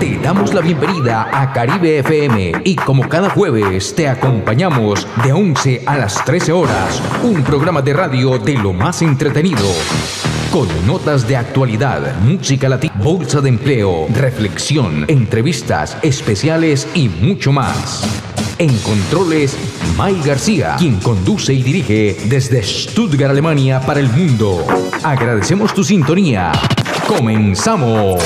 Te damos la bienvenida a Caribe FM y como cada jueves te acompañamos de 11 a las 13 horas, un programa de radio de lo más entretenido. Con notas de actualidad, música latina, bolsa de empleo, reflexión, entrevistas especiales y mucho más. En controles, May García, quien conduce y dirige desde Stuttgart, Alemania para el mundo. Agradecemos tu sintonía. ¡Comenzamos!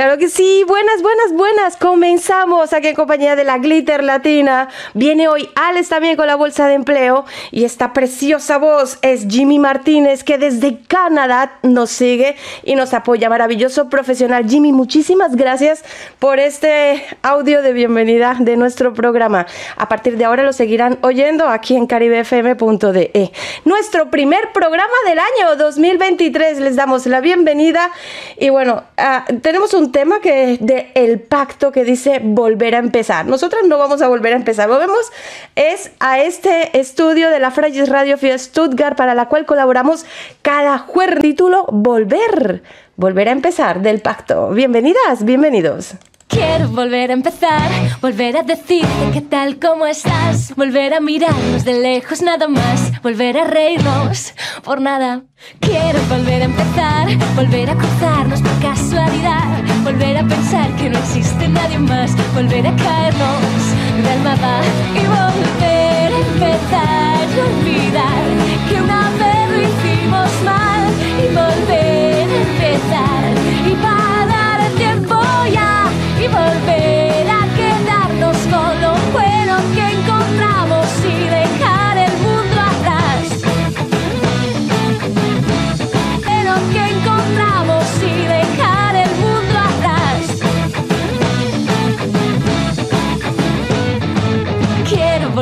Claro que sí, buenas, buenas, buenas. Comenzamos aquí en compañía de la Glitter Latina. Viene hoy Alex también con la bolsa de empleo y esta preciosa voz es Jimmy Martínez que desde Canadá nos sigue y nos apoya. Maravilloso profesional. Jimmy, muchísimas gracias por este audio de bienvenida de nuestro programa. A partir de ahora lo seguirán oyendo aquí en caribefm.de. Nuestro primer programa del año 2023. Les damos la bienvenida y bueno, uh, tenemos un tema que de el pacto que dice volver a empezar. Nosotros no vamos a volver a empezar. Volvemos es a este estudio de la Frayes Radio Fiel Stuttgart para la cual colaboramos cada jueves. Título Volver. Volver a empezar del pacto. Bienvenidas, bienvenidos. Quiero volver a empezar, volver a decirte qué tal, cómo estás, volver a mirarnos de lejos nada más, volver a reírnos por nada. Quiero volver a empezar, volver a cruzarnos por casualidad, volver a pensar que no existe nadie más, volver a caernos de almada y volver a empezar y olvidar que una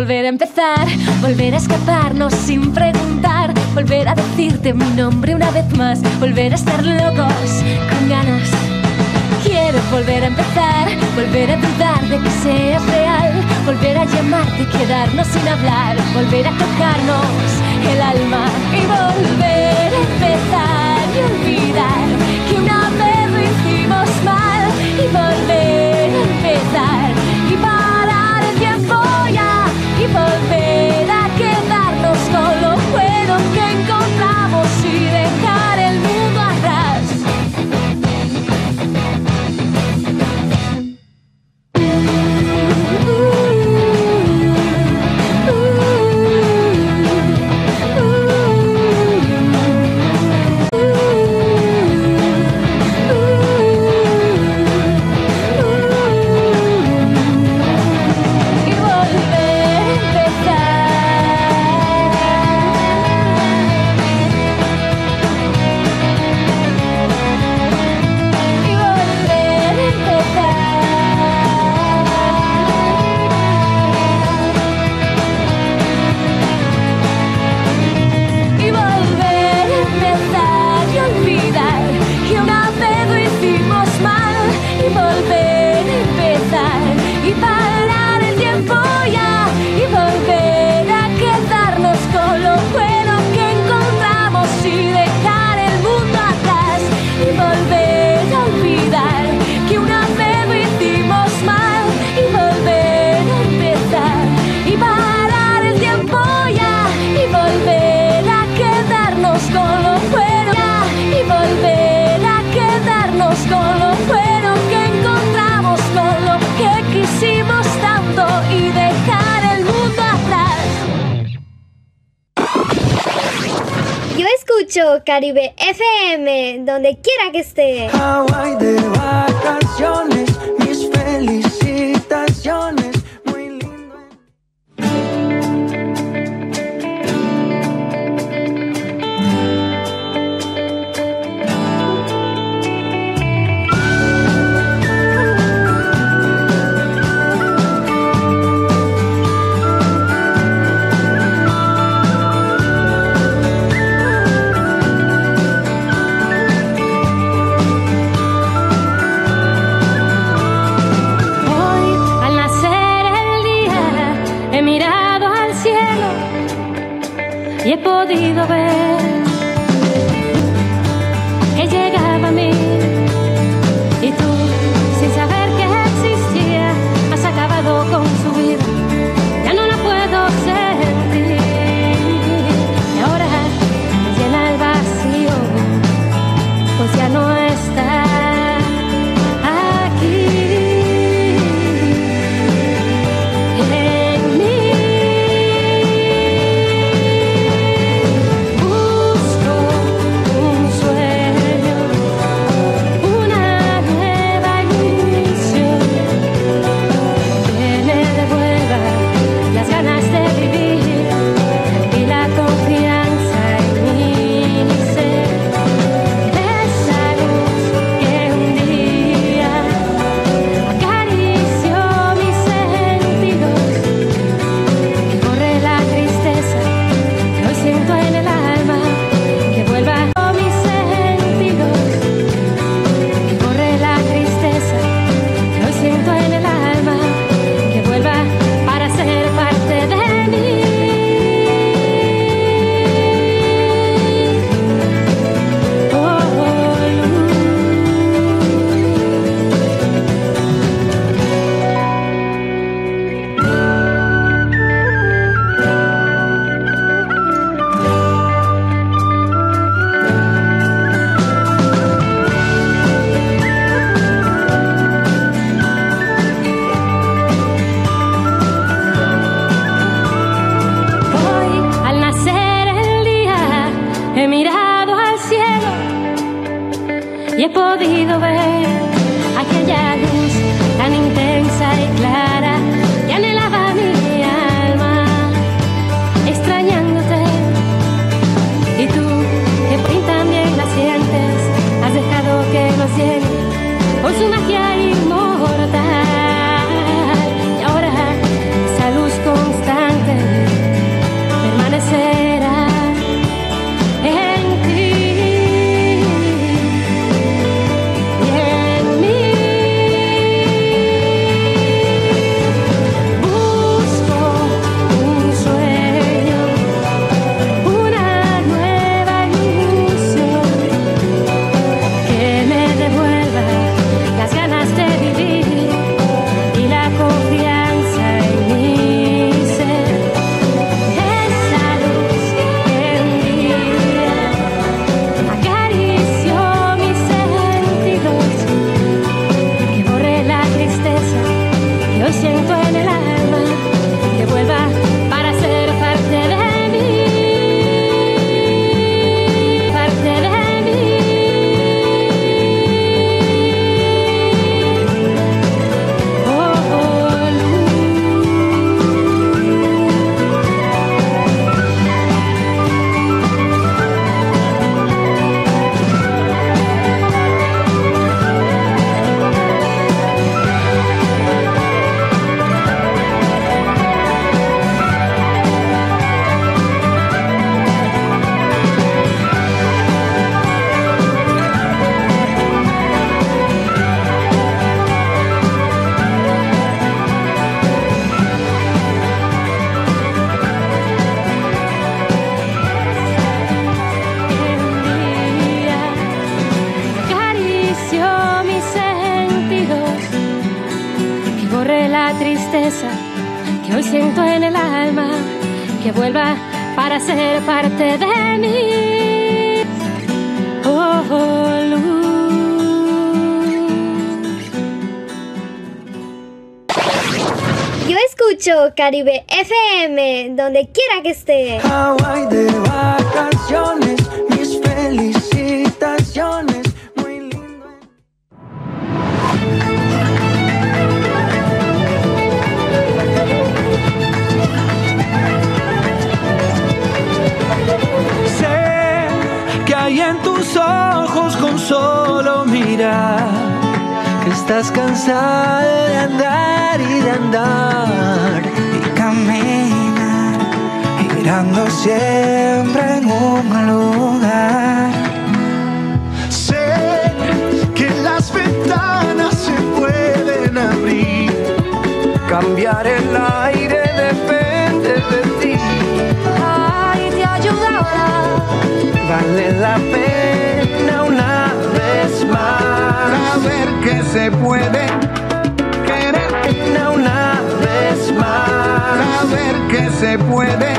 volver a empezar, volver a escaparnos sin preguntar, volver a decirte mi nombre una vez más, volver a estar locos con ganas. Quiero volver a empezar, volver a dudar de que seas real, volver a llamarte, quedarnos sin hablar, volver a tocarnos el alma y volver a empezar y olvidar Caribe FM donde quiera que esté. Hawaii de vacaciones, mis felicitaciones. Caribe FM, donde quiera que esté. Hawaii de vacaciones, mis felicitaciones. Muy lindo. Sé que hay en tus ojos con solo mirar estás cansada de andar y de andar siempre en un lugar. Sé que las ventanas se pueden abrir, cambiar el aire depende de ti. Ay, te ayudará. Vale la pena una vez más. Saber que se puede querer una vez más. Saber que se puede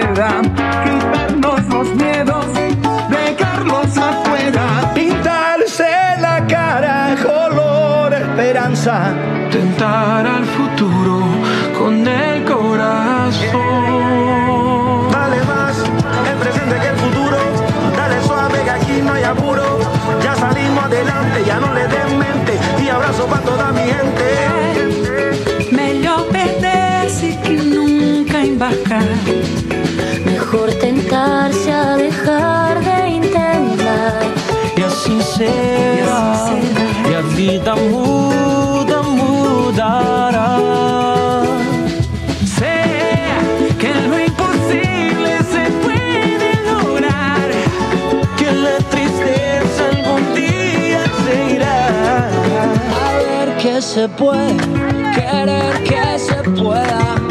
quitarnos los miedos, dejarlos afuera. Pintarse la cara color esperanza, tentar al futuro con el corazón. Dale más el presente que el futuro, dale suave que aquí no hay apuro. Ya salimos adelante, ya no le den mente y abrazo para toda mi gente. Mejor perder que nunca embarcar. Tentarse a dejar de intentar. E assim será. E a vida muda, mudará. Sé que lo imposible se puede lograr. Que la tristeza algún día se irá. A ver que se puede, querer que se pueda.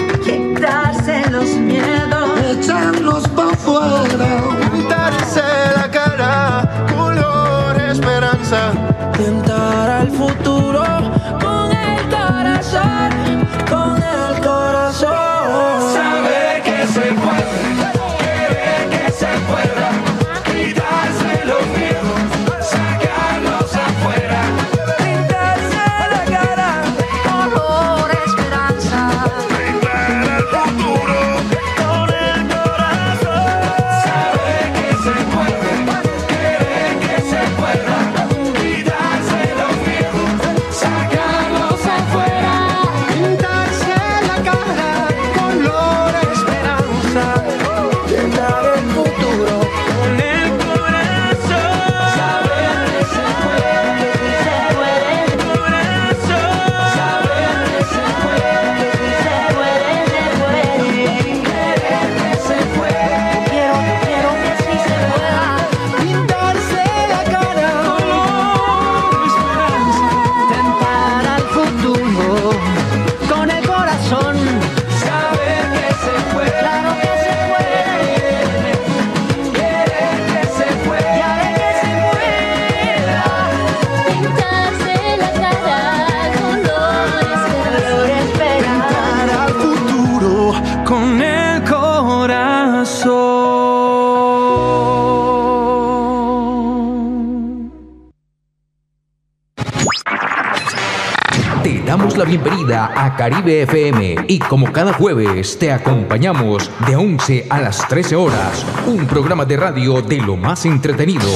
Caribe FM y como cada jueves te acompañamos de 11 a las 13 horas, un programa de radio de lo más entretenido.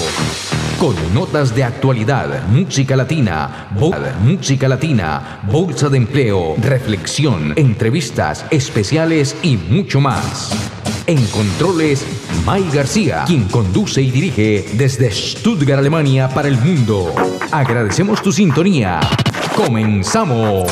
Con notas de actualidad, música latina, música latina, bolsa de empleo, reflexión, entrevistas especiales y mucho más. En controles, May García, quien conduce y dirige desde Stuttgart, Alemania para el mundo. Agradecemos tu sintonía. Comenzamos.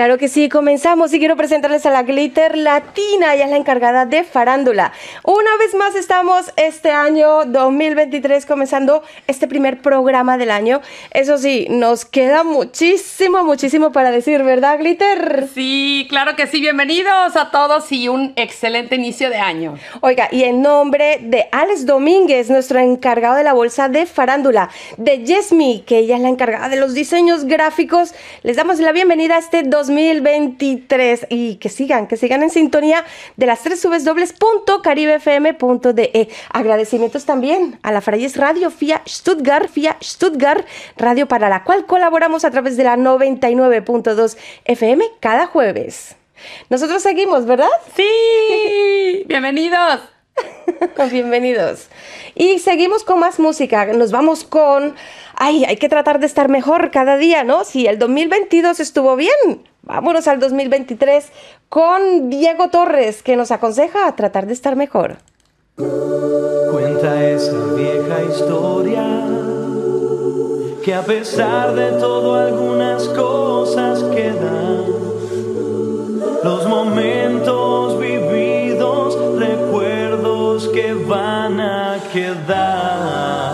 Claro que sí, comenzamos y quiero presentarles a la Glitter Latina, ella es la encargada de farándula. Una vez más estamos este año 2023 comenzando este primer programa del año. Eso sí, nos queda muchísimo, muchísimo para decir, ¿verdad, Glitter? Sí, claro que sí. Bienvenidos a todos y un excelente inicio de año. Oiga, y en nombre de Alex Domínguez, nuestro encargado de la bolsa de farándula, de Yesmi, que ella es la encargada de los diseños gráficos, les damos la bienvenida a este 2023 y que sigan, que sigan en sintonía de las tres www.caribefm.de. Agradecimientos también a la Frayes Radio FIA Stuttgart, FIA Stuttgart, radio para la cual colaboramos a través de la 99.2 FM cada jueves. Nosotros seguimos, ¿verdad? Sí, bienvenidos. Bienvenidos. Y seguimos con más música. Nos vamos con... Ay, hay que tratar de estar mejor cada día, ¿no? Si el 2022 estuvo bien, vámonos al 2023 con Diego Torres, que nos aconseja tratar de estar mejor. Cuenta esa vieja historia que a pesar de todo algunas cosas quedan. Los momentos vividos, recuerdos que van a quedar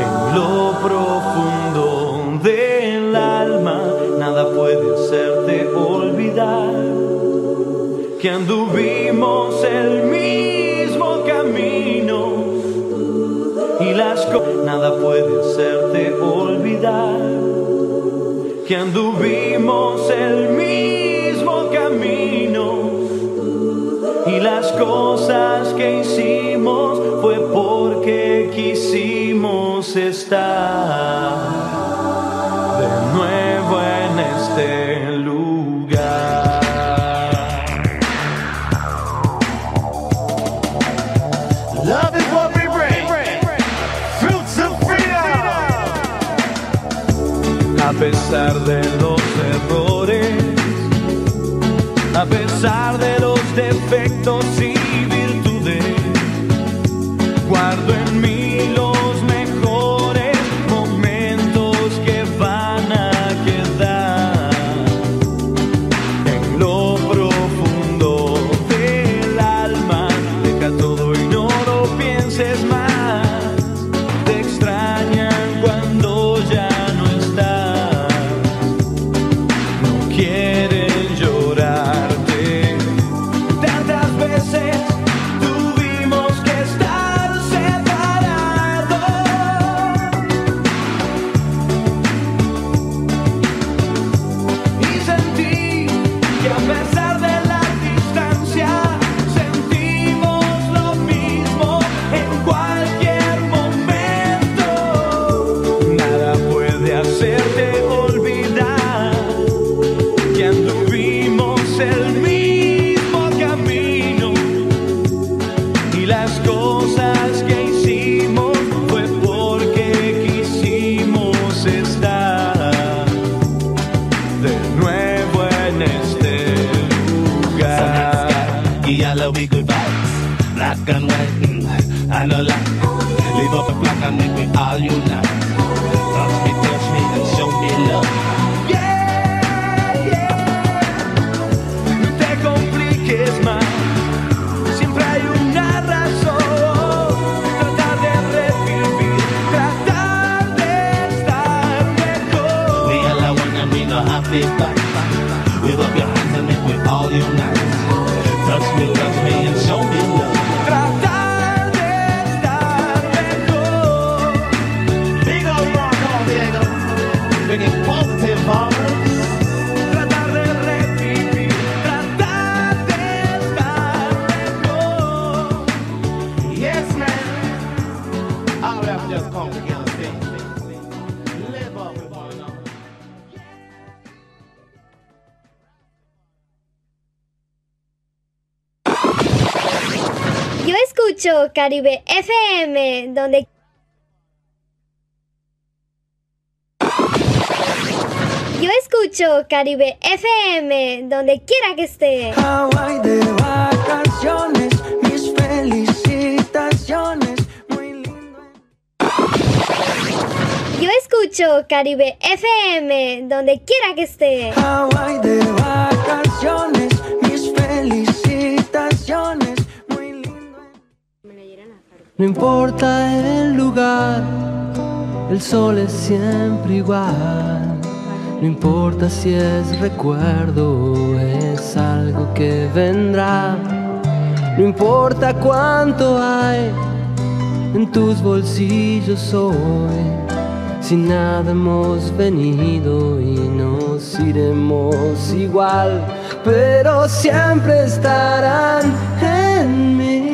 en lo profundo que anduvimos el mismo camino. Y las cosas nada puede hacerte olvidar que anduvimos el mismo camino. Y las cosas que hicimos fue porque quisimos estar de nuevo en este pesar de los errores, a pesar de los defectos y Caribe FM, donde... Yo escucho Caribe FM, donde quiera que esté. Hawaii de vacaciones, mis felicitaciones. Yo escucho Caribe FM, donde quiera que esté. Hawaii de vacaciones, No importa el lugar, el sol es siempre igual. No importa si es recuerdo o es algo que vendrá. No importa cuánto hay en tus bolsillos hoy. Si nada hemos venido y nos iremos igual, pero siempre estarán en mí.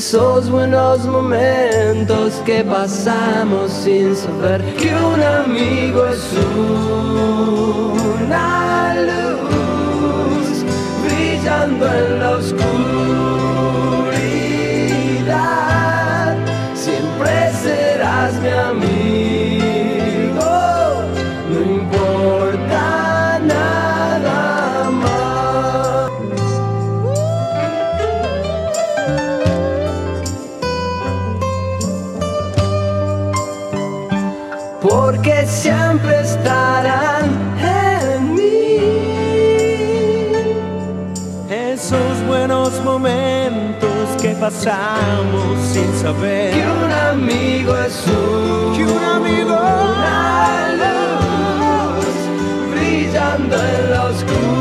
Esos buenos momentos que pasamos sin saber que un amigo es una luz brillando en la oscuridad. Pasamos sin saber Que un amigo es un, que un amigo una luz brillando en la oscuridad.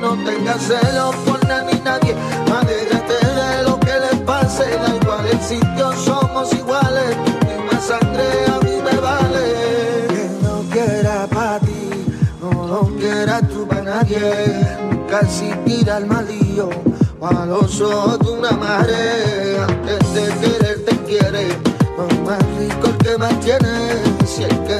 No tengas celos por nada ni nadie. Alégrate de lo que les pase. Da igual el sitio, somos iguales. Tu misma sangre a mí me vale. Que no quiera para ti, no lo quieras tú para nadie. Nunca existirá el malillo o a los ojos de una madre. Antes de querer te quiere, no más rico el que más tiene. Si el que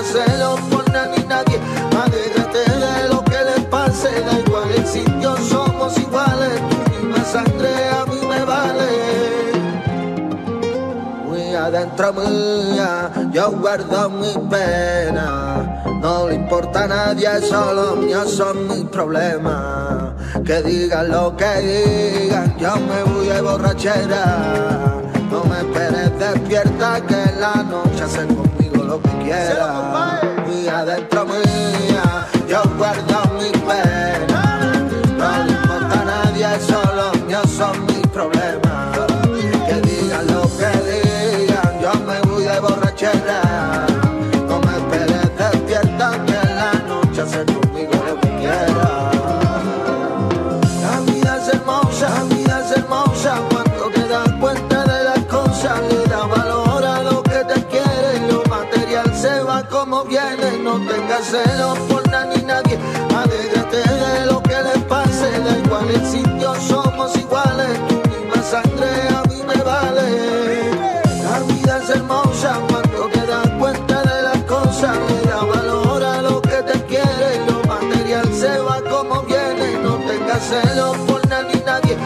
no tengas celos por nada ni nadie. Alégrate de lo que les pase, da igual el sitio, somos iguales. Tu misma sangre a mí me vale. Muy adentro mía, yo guardo mi pena. No le importa a nadie, solo míos son mis problemas. Que digan lo que digan, yo me voy de borrachera. No me esperes despierta, que la noche conmigo quiera. Muy adentro mía, yo guardo mi pena. No le importa a nadie, solo míos son no tengas celos por nada ni nadie, alégrate de lo que les pase, da igual el sitio, somos iguales, tu misma sangre a mí me vale. La vida es hermosa cuando te das cuenta de las cosas, le da valor a lo que te quiere, lo material se va como viene, no tengas celos por nada ni nadie,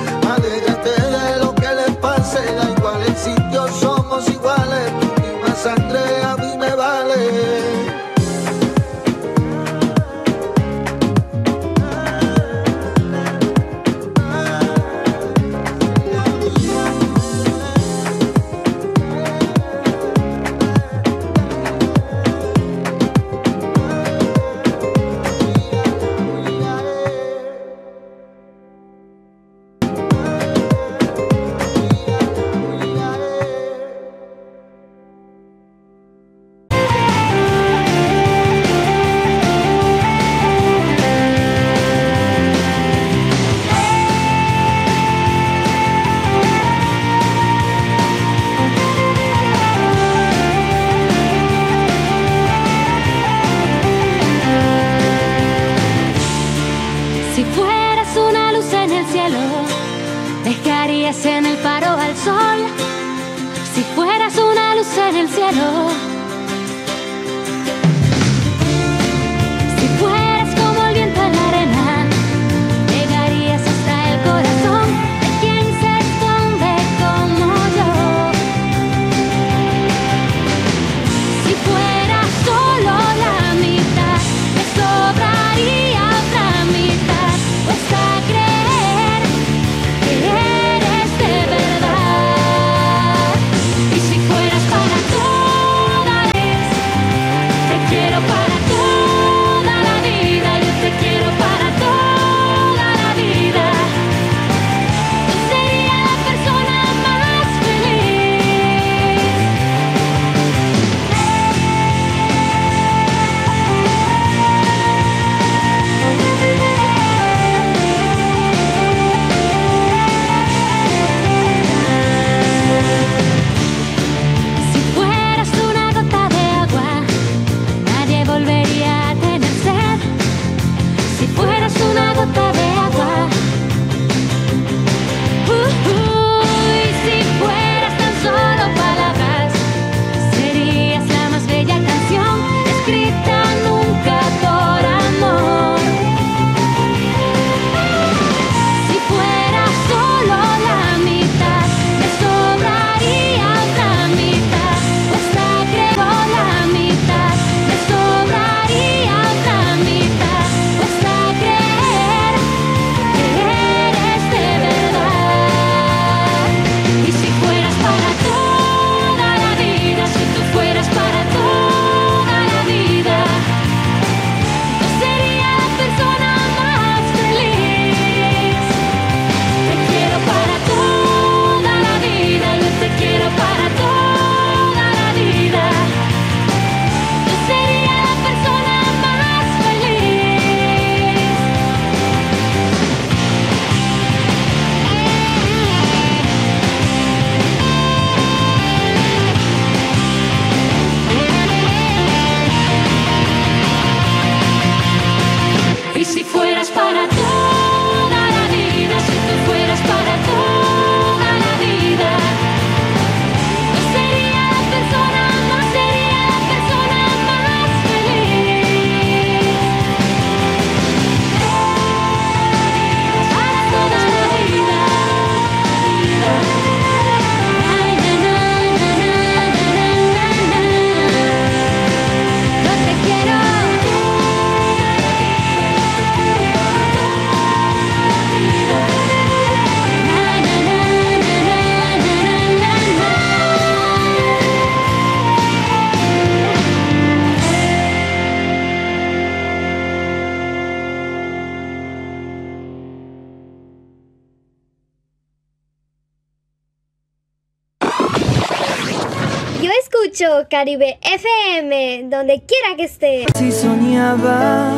Caribe FM, donde quiera que esté. Si soñaba,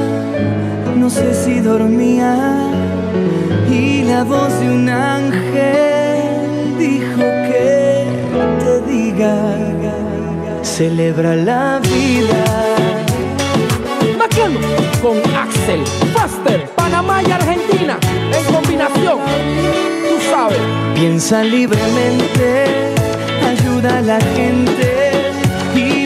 no sé si dormía, y la voz de un ángel dijo que te diga, celebra la vida. Maquiano con Axel, Faster, Panamá y Argentina, en combinación, tú sabes. Piensa libremente ayuda a la gente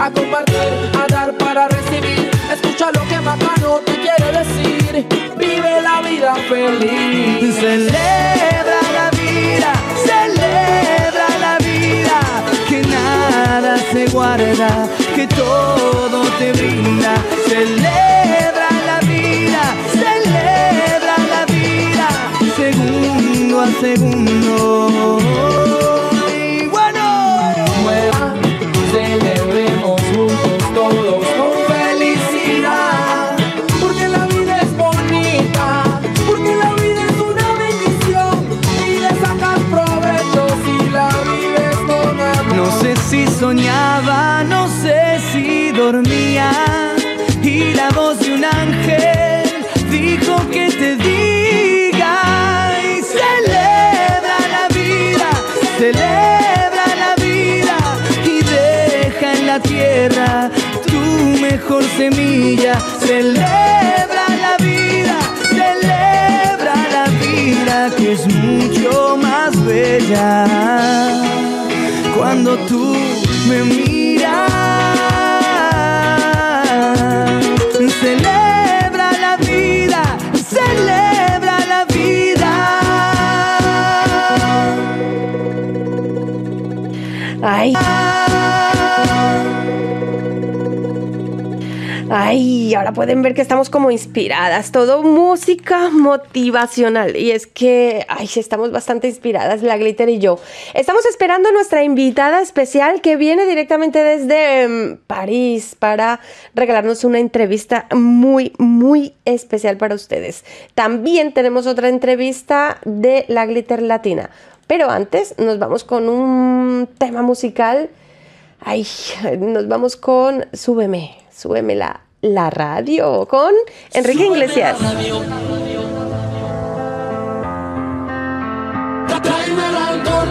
a compartir, a dar para recibir. Escucha lo que Macano te quiere decir. Vive la vida feliz. Celebra la vida, celebra la vida. Que nada se guarda, que todo te brinda. Celebra la vida, celebra la vida. Segundo a segundo. Dormía. Y la voz de un ángel dijo que te diga. Y celebra la vida, celebra la vida. Y deja en la tierra tu mejor semilla. Celebra la vida, celebra la vida que es mucho más bella cuando tú me miras. Ay. Ay, ahora pueden ver que estamos como inspiradas, todo música motivacional. Y es que, ay, estamos bastante inspiradas, la Glitter y yo. Estamos esperando nuestra invitada especial que viene directamente desde em, París para regalarnos una entrevista muy, muy especial para ustedes. También tenemos otra entrevista de la Glitter Latina. Pero antes nos vamos con un tema musical. Ay, nos vamos con Súbeme, súbeme la, la radio con Enrique Iglesias. Tráeme el alcohol.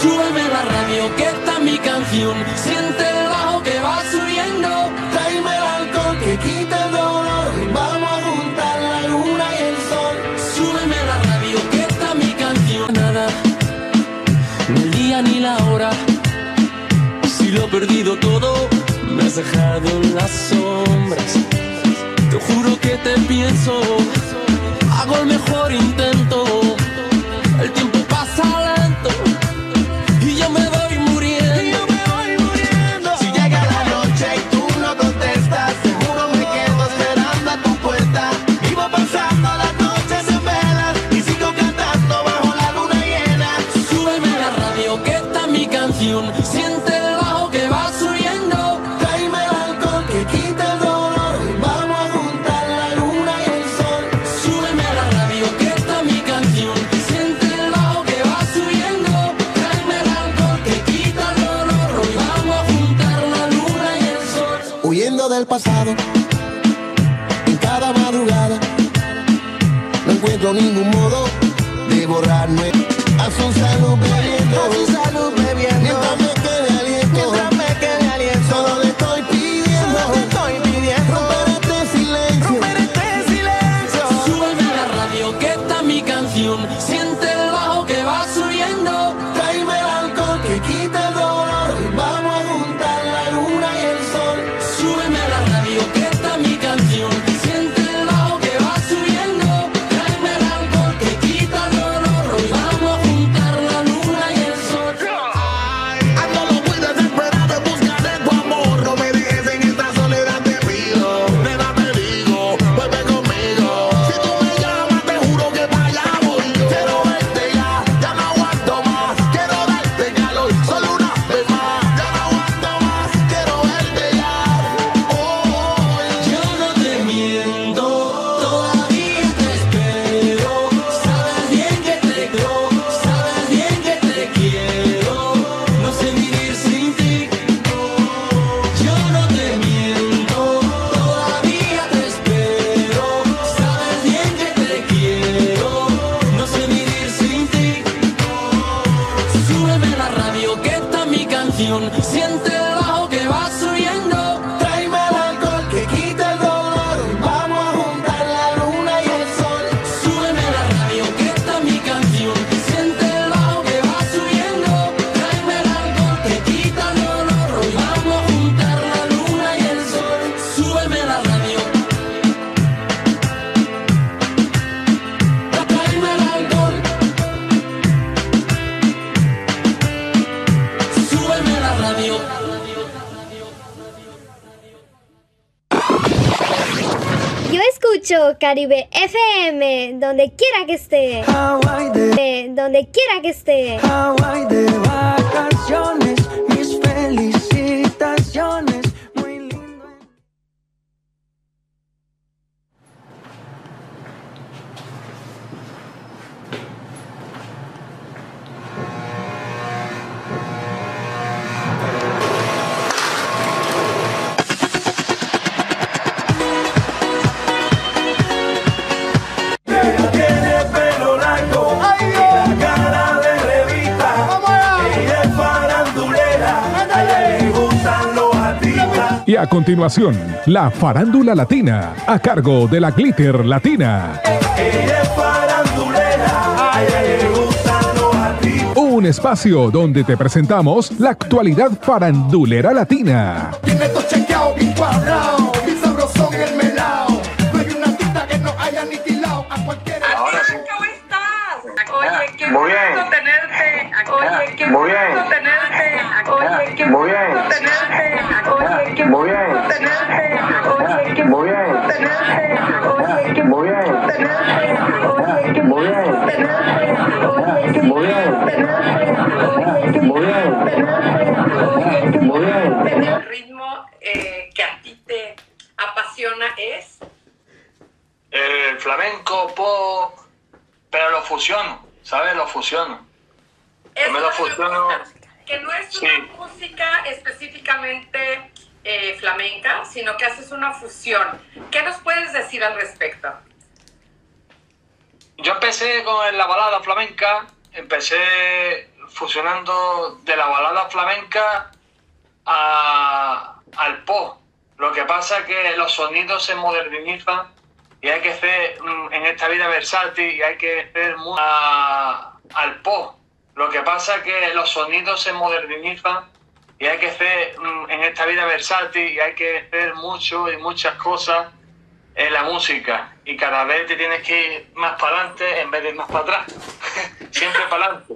Súbeme la radio, que está mi canción. Siente todo, me has dejado en las sombras. Te juro que te pienso, hago el mejor intento. El tiempo pasa lento y yo me voy muriendo. Si llega la noche y tú no contestas, seguro me quedo esperando a tu puerta. Vivo pasando las noches en velas y sigo cantando bajo la luna llena. Súbeme la radio que está mi canción. Siente pasado, Caribe FM, donde quiera que esté. Eh, donde quiera que esté. Continuación, la farándula latina, a cargo de la Glitter Latina. Un espacio donde te presentamos la actualidad farandulera latina. Una fusión. ¿Qué nos puedes decir al respecto? Yo empecé con la balada flamenca, empecé fusionando de la balada flamenca a- al pop. Lo que pasa es que los sonidos se modernizan y hay que ser mm, en esta vida versátil y hay que ser al pop. Lo que pasa es que los sonidos se modernizan y hay que ser mm, en esta vida versátil y hay que hacer mucho y muchas cosas en la música y cada vez te tienes que ir más para adelante en vez de más para atrás. Siempre para adelante.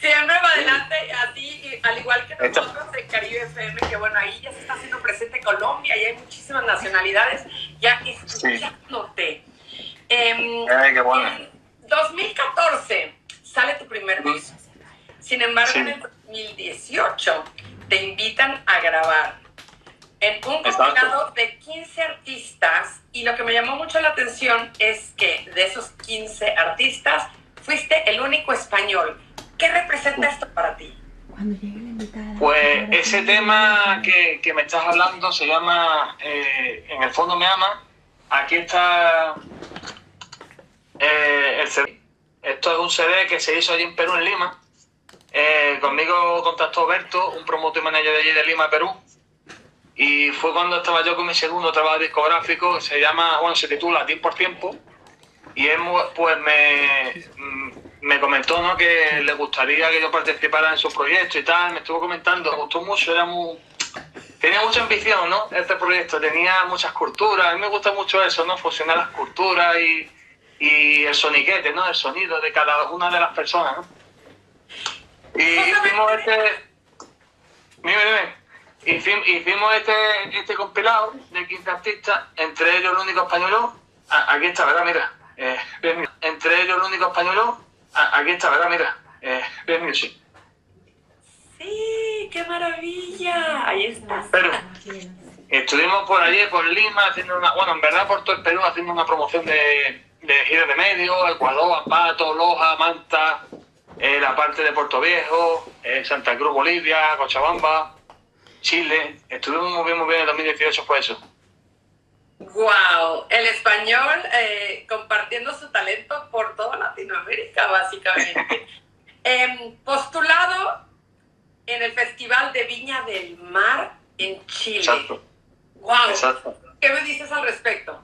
Siempre va adelante, así, al igual que nosotros en Caribe FM, que bueno, ahí ya se está haciendo presente Colombia y hay muchísimas nacionalidades ya escuchándote. Em, Ay, qué bueno. En 2014 sale tu primer disco. Sin embargo, Sí. en el 2018 te invitan a grabar en un compilado de 15 artistas y lo que me llamó mucho la atención es que de esos 15 artistas fuiste el único español. ¿Qué representa esto para ti? Pues ese tema que, que me estás hablando se llama eh, En el fondo me ama. Aquí está eh, el CD. Esto es un CD que se hizo allí en Perú, en Lima. Eh, conmigo contactó Berto, un promotor y manager de allí de Lima, Perú. Y fue cuando estaba yo con mi segundo trabajo discográfico, se llama, bueno, se titula Tiempo por Tiempo. Y él pues me, mm, me comentó ¿no? que le gustaría que yo participara en su proyecto y tal. Me estuvo comentando, me gustó mucho, era muy, tenía mucha ambición, ¿no? Este proyecto tenía muchas culturas. A mí me gusta mucho eso, ¿no? Fusionar las culturas y, y el soniquete, ¿no? El sonido de cada una de las personas, ¿no? Y hicimos este... Dime, dime. Hicim- Hicimos este, este compilado de 15 artistas, entre ellos el único español. Aquí está, ¿verdad? Mira. Eh, entre ellos el único español. Aquí está, ¿verdad? Mira. Eh, Ben Music. Sí, qué maravilla. Ahí. Pero estuvimos por allí, por Lima, haciendo una, bueno, en verdad por todo el Perú, haciendo una promoción de, de giras de medio, Ecuador, Ambato, Loja, Manta, eh, la parte de Puerto Viejo, eh, Santa Cruz, Bolivia, Cochabamba, Chile. Estuvimos muy bien, muy bien en 2018 por eso. Wow, el español eh, compartiendo su talento por toda Latinoamérica, básicamente. Em, postulado en el Festival de Viña del Mar en Chile. Exacto. Wow, Exacto. ¿qué me dices al respecto?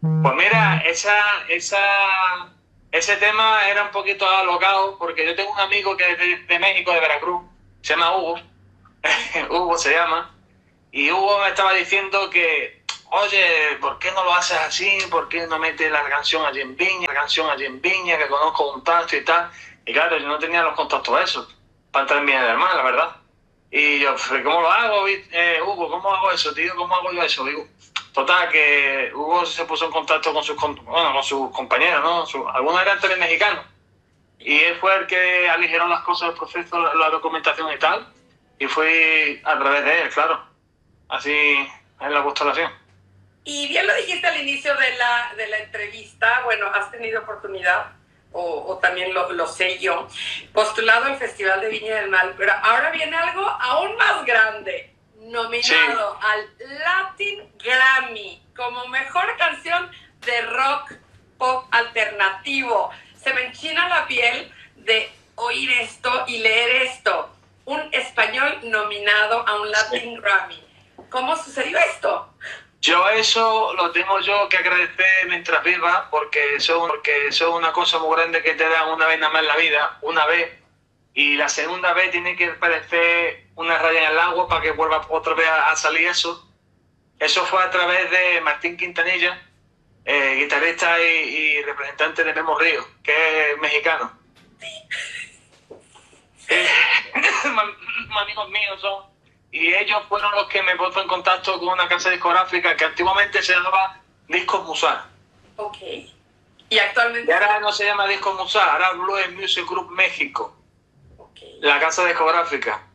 Pues mira, esa, esa, ese tema era un poquito alocado porque yo tengo un amigo que es de, de México, de Veracruz, se llama Hugo, Hugo se llama, y Hugo me estaba diciendo que, oye, ¿por qué no lo haces así? ¿Por qué no metes la canción allí en Viña, la canción allí en Viña, que conozco un tanto y tal? Y claro, yo no tenía los contactos esos para entrar en Viña del la verdad. Y yo, "Pero ¿cómo lo hago, eh, Hugo? ¿Cómo hago eso, tío? ¿Cómo hago yo eso? Digo, Total, que Hugo se puso en contacto con sus, bueno, con sus compañeros, ¿no? Su- algunos eran también mexicanos. Y él fue el que aligeró las cosas, el proceso, la, la documentación y tal. Y fue a través de él, claro. Así es la postulación. Y bien lo dijiste al inicio de la, de la entrevista, bueno, has tenido oportunidad, o, o también lo, lo sé yo, postulado al Festival de Viña del Mar, pero ahora viene algo aún más grande, nominado al Latin Grammy como mejor canción de rock pop alternativo. Se me enchina la piel de oír esto y leer esto. Un español nominado a un Latin Grammy. ¿Cómo sucedió esto? Yo eso lo tengo yo que agradecer mientras viva, porque eso, porque eso es una cosa muy grande que te dan una vez nada más en la vida, una vez, y la segunda vez tiene que aparecer una raya en el agua para que vuelva otra vez a, a salir eso. Eso fue a través de Martín Quintanilla, eh, guitarrista y, y representante de Memo Río, que es mexicano. Eh, amigos míos son. Y ellos fueron los que me puso en contacto con una casa discográfica que antiguamente se llamaba Discos Musar. Ok. Y actualmente. Y ahora no se llama Discos Musar, ahora Blues Music Group México. La casa discográfica.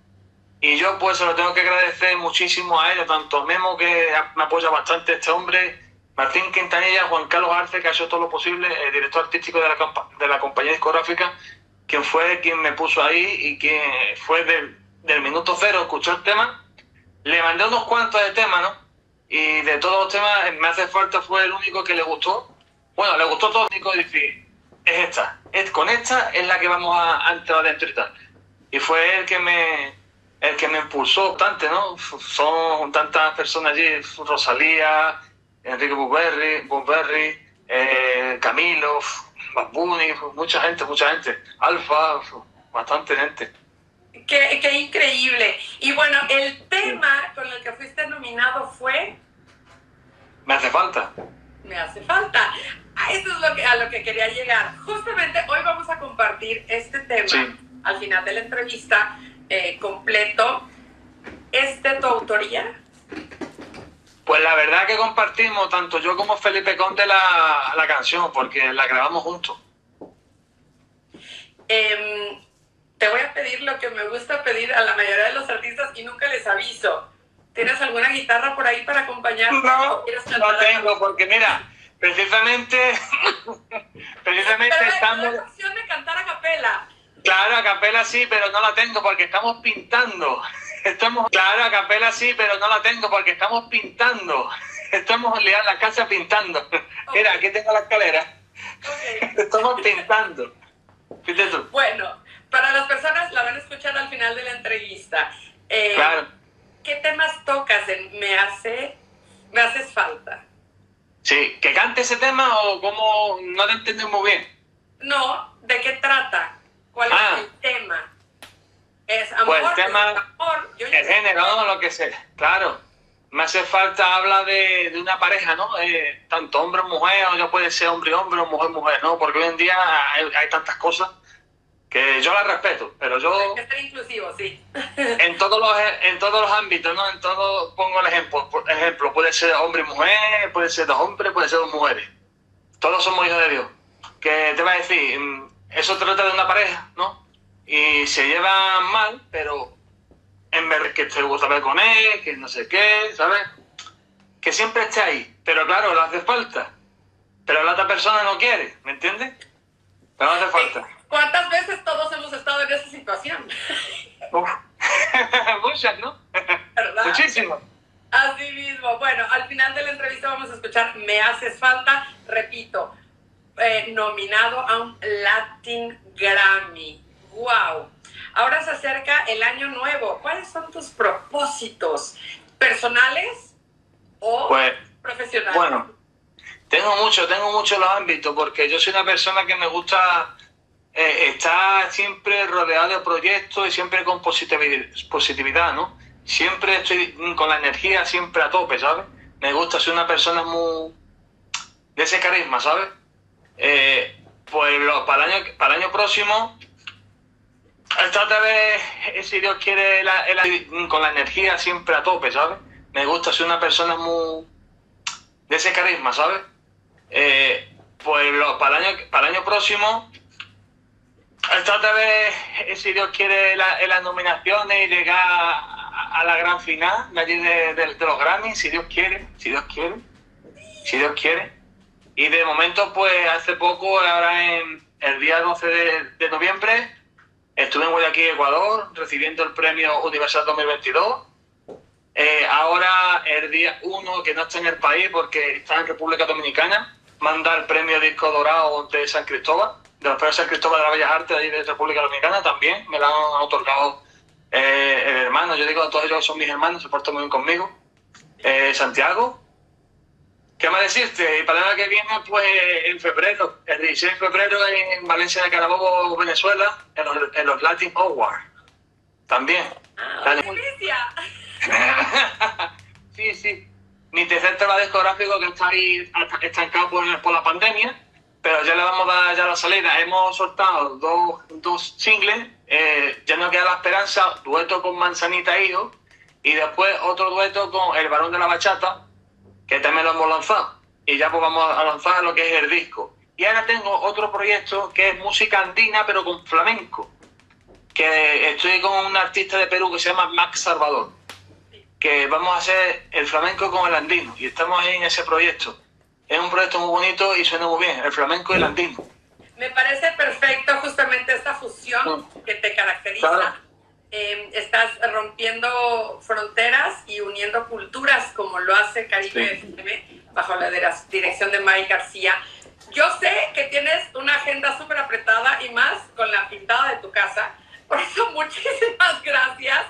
Y yo pues se lo tengo que agradecer muchísimo a ellos, tanto Memo que me apoya bastante este hombre, Martín Quintanilla, Juan Carlos Arce, que ha hecho todo lo posible, el director artístico de la, de la compañía discográfica, quien fue quien me puso ahí y quien fue del, del minuto cero, escuchó el tema, le mandé unos cuantos de temas, ¿no? Y de todos los temas, Me Hace Falta fue el único que le gustó. Bueno, le gustó todo, único y dije, es esta, es, con esta es la que vamos a, a entrar dentro y tal. Y fue el que me, el que me impulsó bastante, ¿no? Son tantas personas allí, Rosalía, Enrique Burberry, Burberry eh, Camilo, Bad Bunny, mucha gente, mucha gente, Alfa, bastante gente. Qué, qué increíble. Y bueno, el tema con el que fuiste nominado fue Me hace falta. Me hace falta. A eso es lo que, a lo que quería llegar. Justamente hoy vamos a compartir este tema al final de la entrevista eh, completo. ¿Es de tu autoría? Pues la verdad que compartimos tanto yo como Felipe Conde la, la canción, porque la grabamos juntos. Em, te voy a pedir lo que me gusta pedir a la mayoría de los artistas y nunca les aviso. ¿Tienes alguna guitarra por ahí para acompañarme? No, ¿O quieres No tengo, porque mira, precisamente, precisamente Pero estamos... es la opción de cantar a capela. Claro, a capela sí, pero no la tengo porque estamos pintando. Estamos, claro, a capela sí, pero no la tengo porque estamos pintando. Estamos liando la casa pintando. Mira, aquí tengo la escalera. Estamos pintando. Bueno, para las personas la van a escuchar al final de la entrevista. Eh, Claro. ¿Qué temas tocas en Me hace, me haces falta? Sí, que cante ese tema o cómo no te entiendo muy bien. No, ¿de qué trata? ¿Cuál Ah. es el tema? Es amor, Pues el tema, es amor. Yo el género, ¿no? Lo que sea. Claro. Me hace falta habla de, de una pareja, ¿no? Eh, tanto hombre o mujer, o ya puede ser hombre hombre o mujer mujer, ¿no? Porque hoy en día hay, hay tantas cosas que yo las respeto, pero yo Hay que ser inclusivo, sí. en todos los en todos los ámbitos, ¿no? En todo pongo el ejemplo, por ejemplo, puede ser hombre y mujer, puede ser dos hombres, puede ser dos mujeres. Todos somos hijos de Dios. Que te va a decir, mm, eso trata de una pareja, ¿no? Y se llevan mal, pero en de que te gusta ver con él, que no sé qué, ¿sabes? Que siempre esté ahí, pero claro, le hace falta. Pero la otra persona no quiere, ¿me entiendes? Pero no hace falta. ¿Cuántas veces todos hemos estado en esa situación? Muchas, ¿no? ¿Verdad? Muchísimas. Así mismo. Bueno, al final de la entrevista vamos a escuchar Me haces falta, repito, eh, nominado a un Latin Grammy. ¡Wow! Ahora se acerca el año nuevo. ¿Cuáles son tus propósitos? ¿Personales o Pues, profesionales? bueno, tengo mucho, tengo mucho los ámbitos, porque yo soy una persona que me gusta eh, estar siempre rodeado de proyectos y siempre con positividad, ¿no? Siempre estoy con la energía siempre a tope, ¿sabes? Me gusta, soy una persona muy... de ese carisma, ¿sabes? Eh, pues lo- para, el año, para el año próximo, otra vez, eh, si Dios quiere, con la energía siempre a tope, ¿sabes? Me gusta, soy una persona muy de ese carisma, ¿sabes? Pues lo- para, el año, para el año próximo, vez, eh, si Dios quiere, las nominaciones y llegar a, la gran final de allí de, de- de los Grammys, si Dios quiere, si Dios quiere, si Dios quiere. Y de momento, pues hace poco, ahora en el día 12 de, de noviembre, estuve en Guayaquil, Ecuador, recibiendo el premio Universal 2022. Eh, ahora, el día 1, que no está en el país porque está en República Dominicana, manda el premio Disco Dorado de San Cristóbal, de los premios San Cristóbal de las Bellas Artes de, de República Dominicana también. Me lo han otorgado eh, el hermano, yo digo, todos ellos son mis hermanos, se portan muy bien conmigo. Eh, Santiago, ¿Qué más decirte? Y para el año que viene, pues en febrero, el 16 de febrero en Valencia de Carabobo, Venezuela, en los, en los Latin Awards. También. Dale. sí, sí. Mi tercer tema discográfico que está ahí estancado por, por la pandemia, pero ya le vamos a dar ya la salida. Hemos soltado dos, dos singles, eh, ya no queda la esperanza, dueto con Manzanita Hijo, y después otro dueto con El Varón de la Bachata, que también lo hemos lanzado. Y ya pues vamos a lanzar lo que es el disco. Y ahora tengo otro proyecto que es música andina, pero con flamenco. Que estoy con un artista de Perú que se llama Max Salvador. Que vamos a hacer el flamenco con el andino. Y estamos ahí en ese proyecto. Es un proyecto muy bonito y suena muy bien, el flamenco y el andino. Me parece perfecto justamente esta fusión que te caracteriza. Claro. Eh, estás rompiendo fronteras y uniendo culturas como lo hace Caribe FM bajo la dirección de Mike García. Yo sé que tienes una agenda súper apretada y más con la pintada de tu casa. Por eso muchísimas gracias.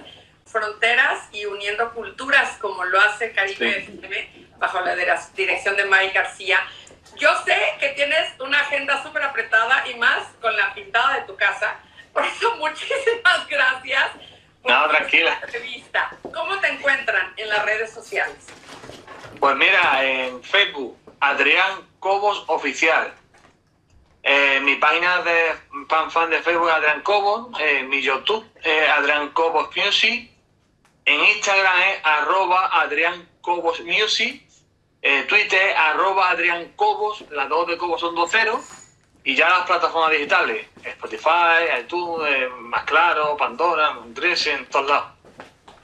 Fronteras y uniendo culturas como lo hace Caribe FM bajo la dirección de Mike García. Yo sé que tienes una agenda súper apretada y más con la pintada de tu casa. Por eso muchísimas gracias por No, tranquila. entrevista. ¿Cómo te encuentran en las redes sociales? Pues mira, en Facebook, Adrián Cobos Oficial. Eh, mi página de fan fan de Facebook es Adrián Cobos. Eh, mi YouTube es Adrián Cobos Music. En Instagram es arroba Adrián Cobos Music. Eh, Twitter es arroba Adrián Cobos. Las dos de Cobos son dos ceros. Y ya las plataformas digitales, Spotify, iTunes, Más Claro, Pandora, Dresser, en todos lados.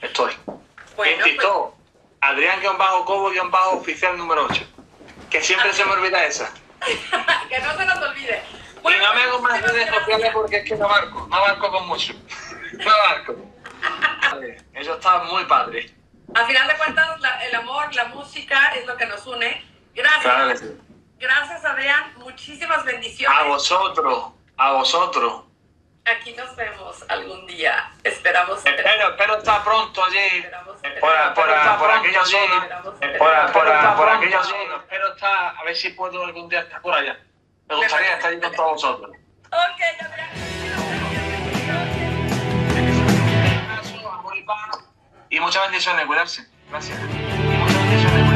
Estoy. en TikTok, Adrián-Cobo-Oficial número 8. Que siempre se me olvida esa. que no se nos olvide. y no me hago más redes sociales porque es que no barco, no barco con mucho. No barco. Vale, Eso está muy padre. Al final de cuentas, la- el amor, la música es lo que nos une. Gracias. Claro. Gracias, Adrián. Muchísimas bendiciones. A vosotros, a vosotros. Aquí nos vemos algún día. Esperamos. Espero, espero estar pronto allí. Por, por, por aquella zona. Por, aquella zona. Espero estar, a ver si puedo algún día estar por allá. Me gustaría estar allí con todos vosotros. Y muchas bendiciones, cuidarse. Gracias. No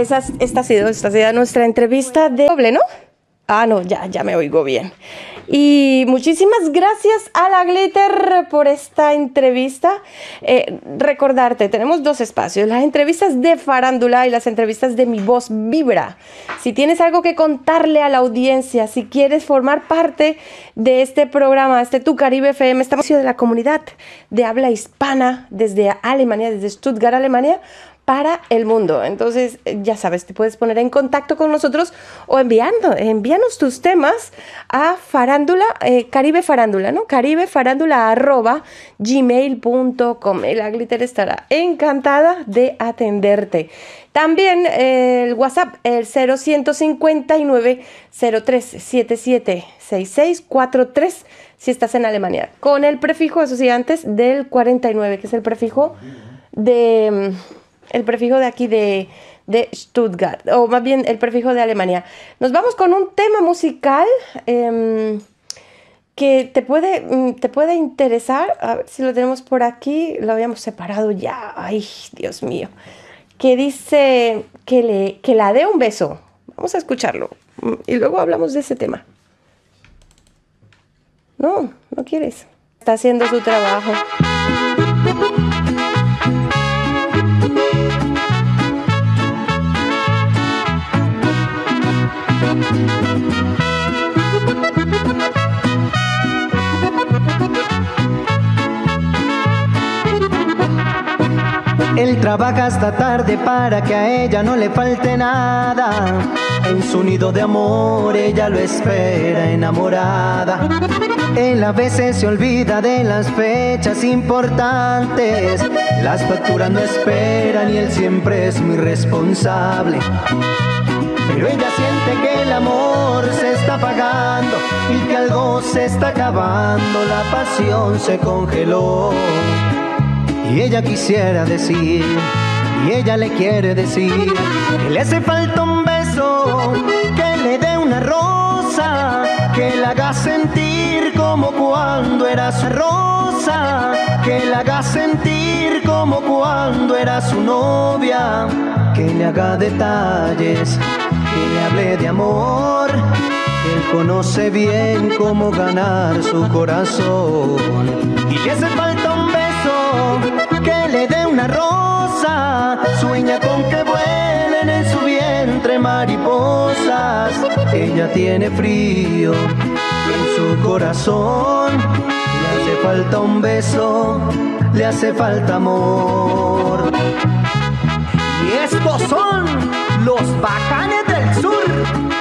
Esta ha sido, esta ha sido nuestra entrevista de doble, ¿no? Ah, no, ya, ya me oigo bien. Y muchísimas gracias a la Glitter por esta entrevista. Eh, recordarte, tenemos dos espacios, las entrevistas de farándula y las entrevistas de Mi Voz Vibra. Si tienes algo que contarle a la audiencia, si quieres formar parte de este programa, este Tu Caribe FM, estamos de la comunidad de habla hispana desde Alemania, desde Stuttgart, Alemania, para el mundo. Entonces, eh, ya sabes, te puedes poner en contacto con nosotros o enviando, envíanos tus temas a farándula, eh, Caribe Farándula, ¿no? Caribe Farándula arroba gmail.com. La Glitter estará encantada de atenderte. También eh, el WhatsApp, el 0159 0377 6643 si estás en Alemania. Con el prefijo, eso sí, antes del 49, que es el prefijo de mm, el prefijo de aquí de, de Stuttgart, o más bien el prefijo de Alemania. Nos vamos con un tema musical em, que te puede, mm, te puede interesar. A ver si lo tenemos por aquí. Lo habíamos separado ya. Ay, Dios mío. Que dice que, le, que la dé un beso. Vamos a escucharlo. Mm, Y luego hablamos de ese tema. No, no quieres. Está haciendo su trabajo. Él trabaja hasta tarde para que a ella no le falte nada. En su nido de amor ella lo espera enamorada. Él a veces se olvida de las fechas importantes. Las facturas no esperan y él siempre es muy responsable. Pero ella siente que el amor se está apagando y que algo se está acabando. La pasión se congeló. Y ella quisiera decir, y ella le quiere decir, que le hace falta un beso, que le dé una rosa, que la haga sentir como cuando era su rosa, que la haga sentir como cuando era su novia, que le haga detalles, que le hable de amor. Él conoce bien cómo ganar su corazón y le hace falta que le dé una rosa. Sueña con que vuelen en su vientre mariposas. Ella tiene frío en su corazón. Le hace falta un beso, le hace falta amor. Y estos son los bacanes del sur.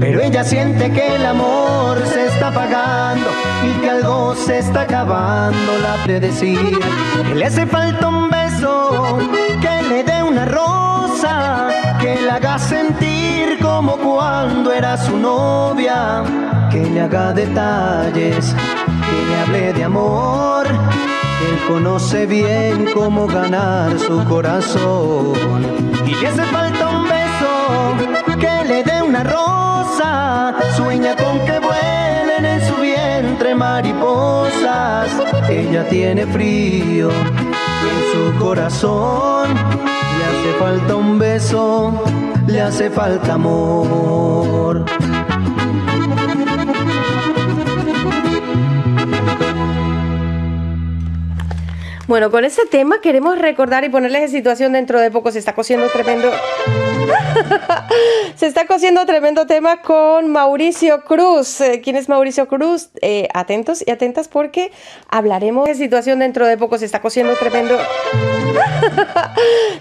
Pero ella siente que el amor se está apagando y que algo se está acabando. La predecir que le hace falta un beso, que le dé una rosa, que la haga sentir como cuando era su novia, que le haga detalles, que le hable de amor. Él conoce bien cómo ganar su corazón y le hace falta un beso que le dé una rosa. Sueña con que vuelen en su vientre mariposas. Ella tiene frío en su corazón. Le hace falta un beso, le hace falta amor. Bueno, con este tema queremos recordar y ponerles en situación dentro de poco. Se está cosiendo tremendo. Se está cosiendo tremendo tema con Mauricio Cruz. Eh, ¿Quién es Mauricio Cruz? Eh, atentos y atentas porque hablaremos de situación dentro de poco. Se está cosiendo tremendo.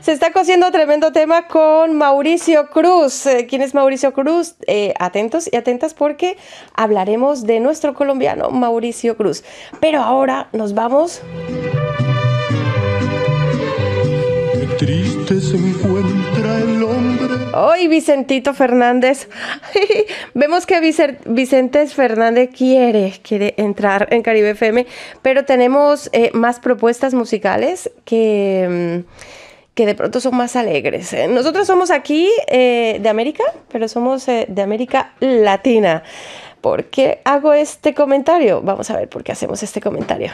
Se está cosiendo tremendo tema con Mauricio Cruz. Eh, ¿Quién es Mauricio Cruz? Atentos y atentas porque hablaremos de nuestro colombiano Mauricio Cruz. Pero ahora nos vamos. Triste se encuentra el hombre. Hoy Vicentito Fernández. Vemos que Vicente Fernández quiere, entrar en Caribe FM, pero tenemos eh, más propuestas musicales que, mm, que de pronto son más alegres. Eh, Nosotros somos aquí eh, de América, pero somos de América Latina. ¿Por qué hago este comentario? Vamos a ver por qué hacemos este comentario.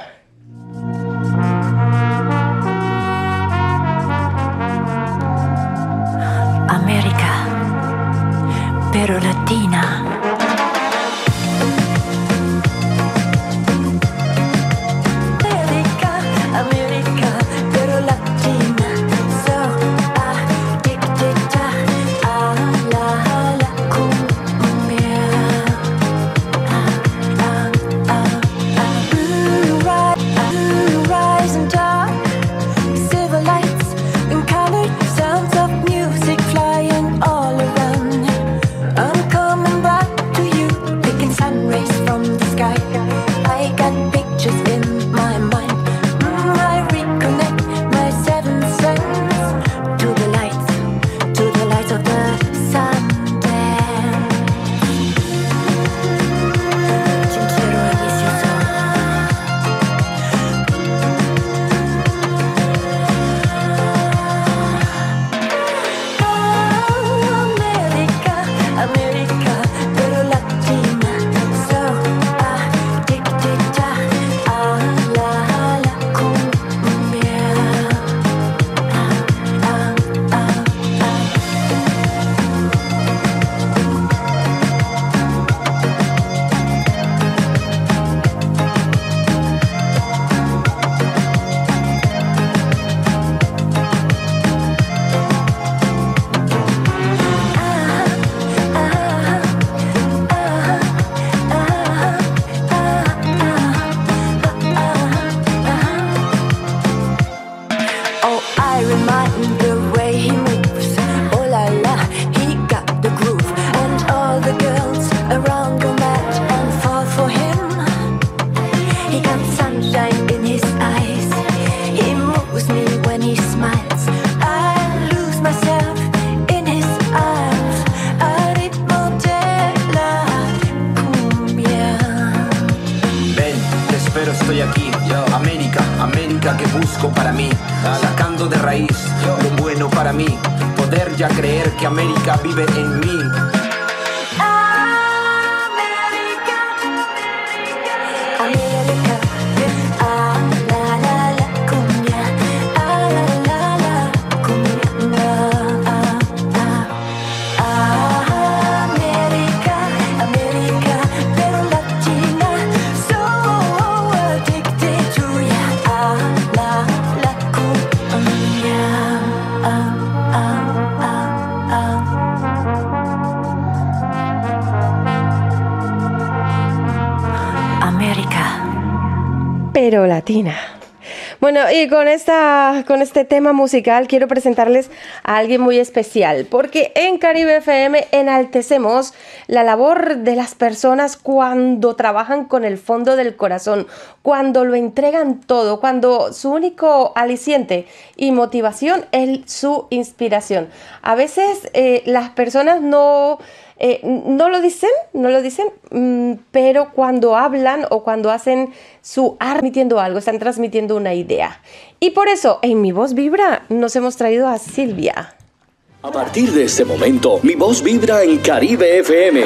Pero latina. Y con, esta, con este tema musical quiero presentarles a alguien muy especial, porque en Caribe FM enaltecemos la labor de las personas cuando trabajan con el fondo del corazón, cuando lo entregan todo, cuando su único aliciente y motivación es su inspiración. A veces eh, las personas no... Eh, no lo dicen, no lo dicen, mm, pero cuando hablan o cuando hacen su arte transmitiendo algo, están transmitiendo una idea. Y por eso, en Mi Voz Vibra, nos hemos traído a Silvia. A partir de este momento, mi voz vibra en Caribe FM.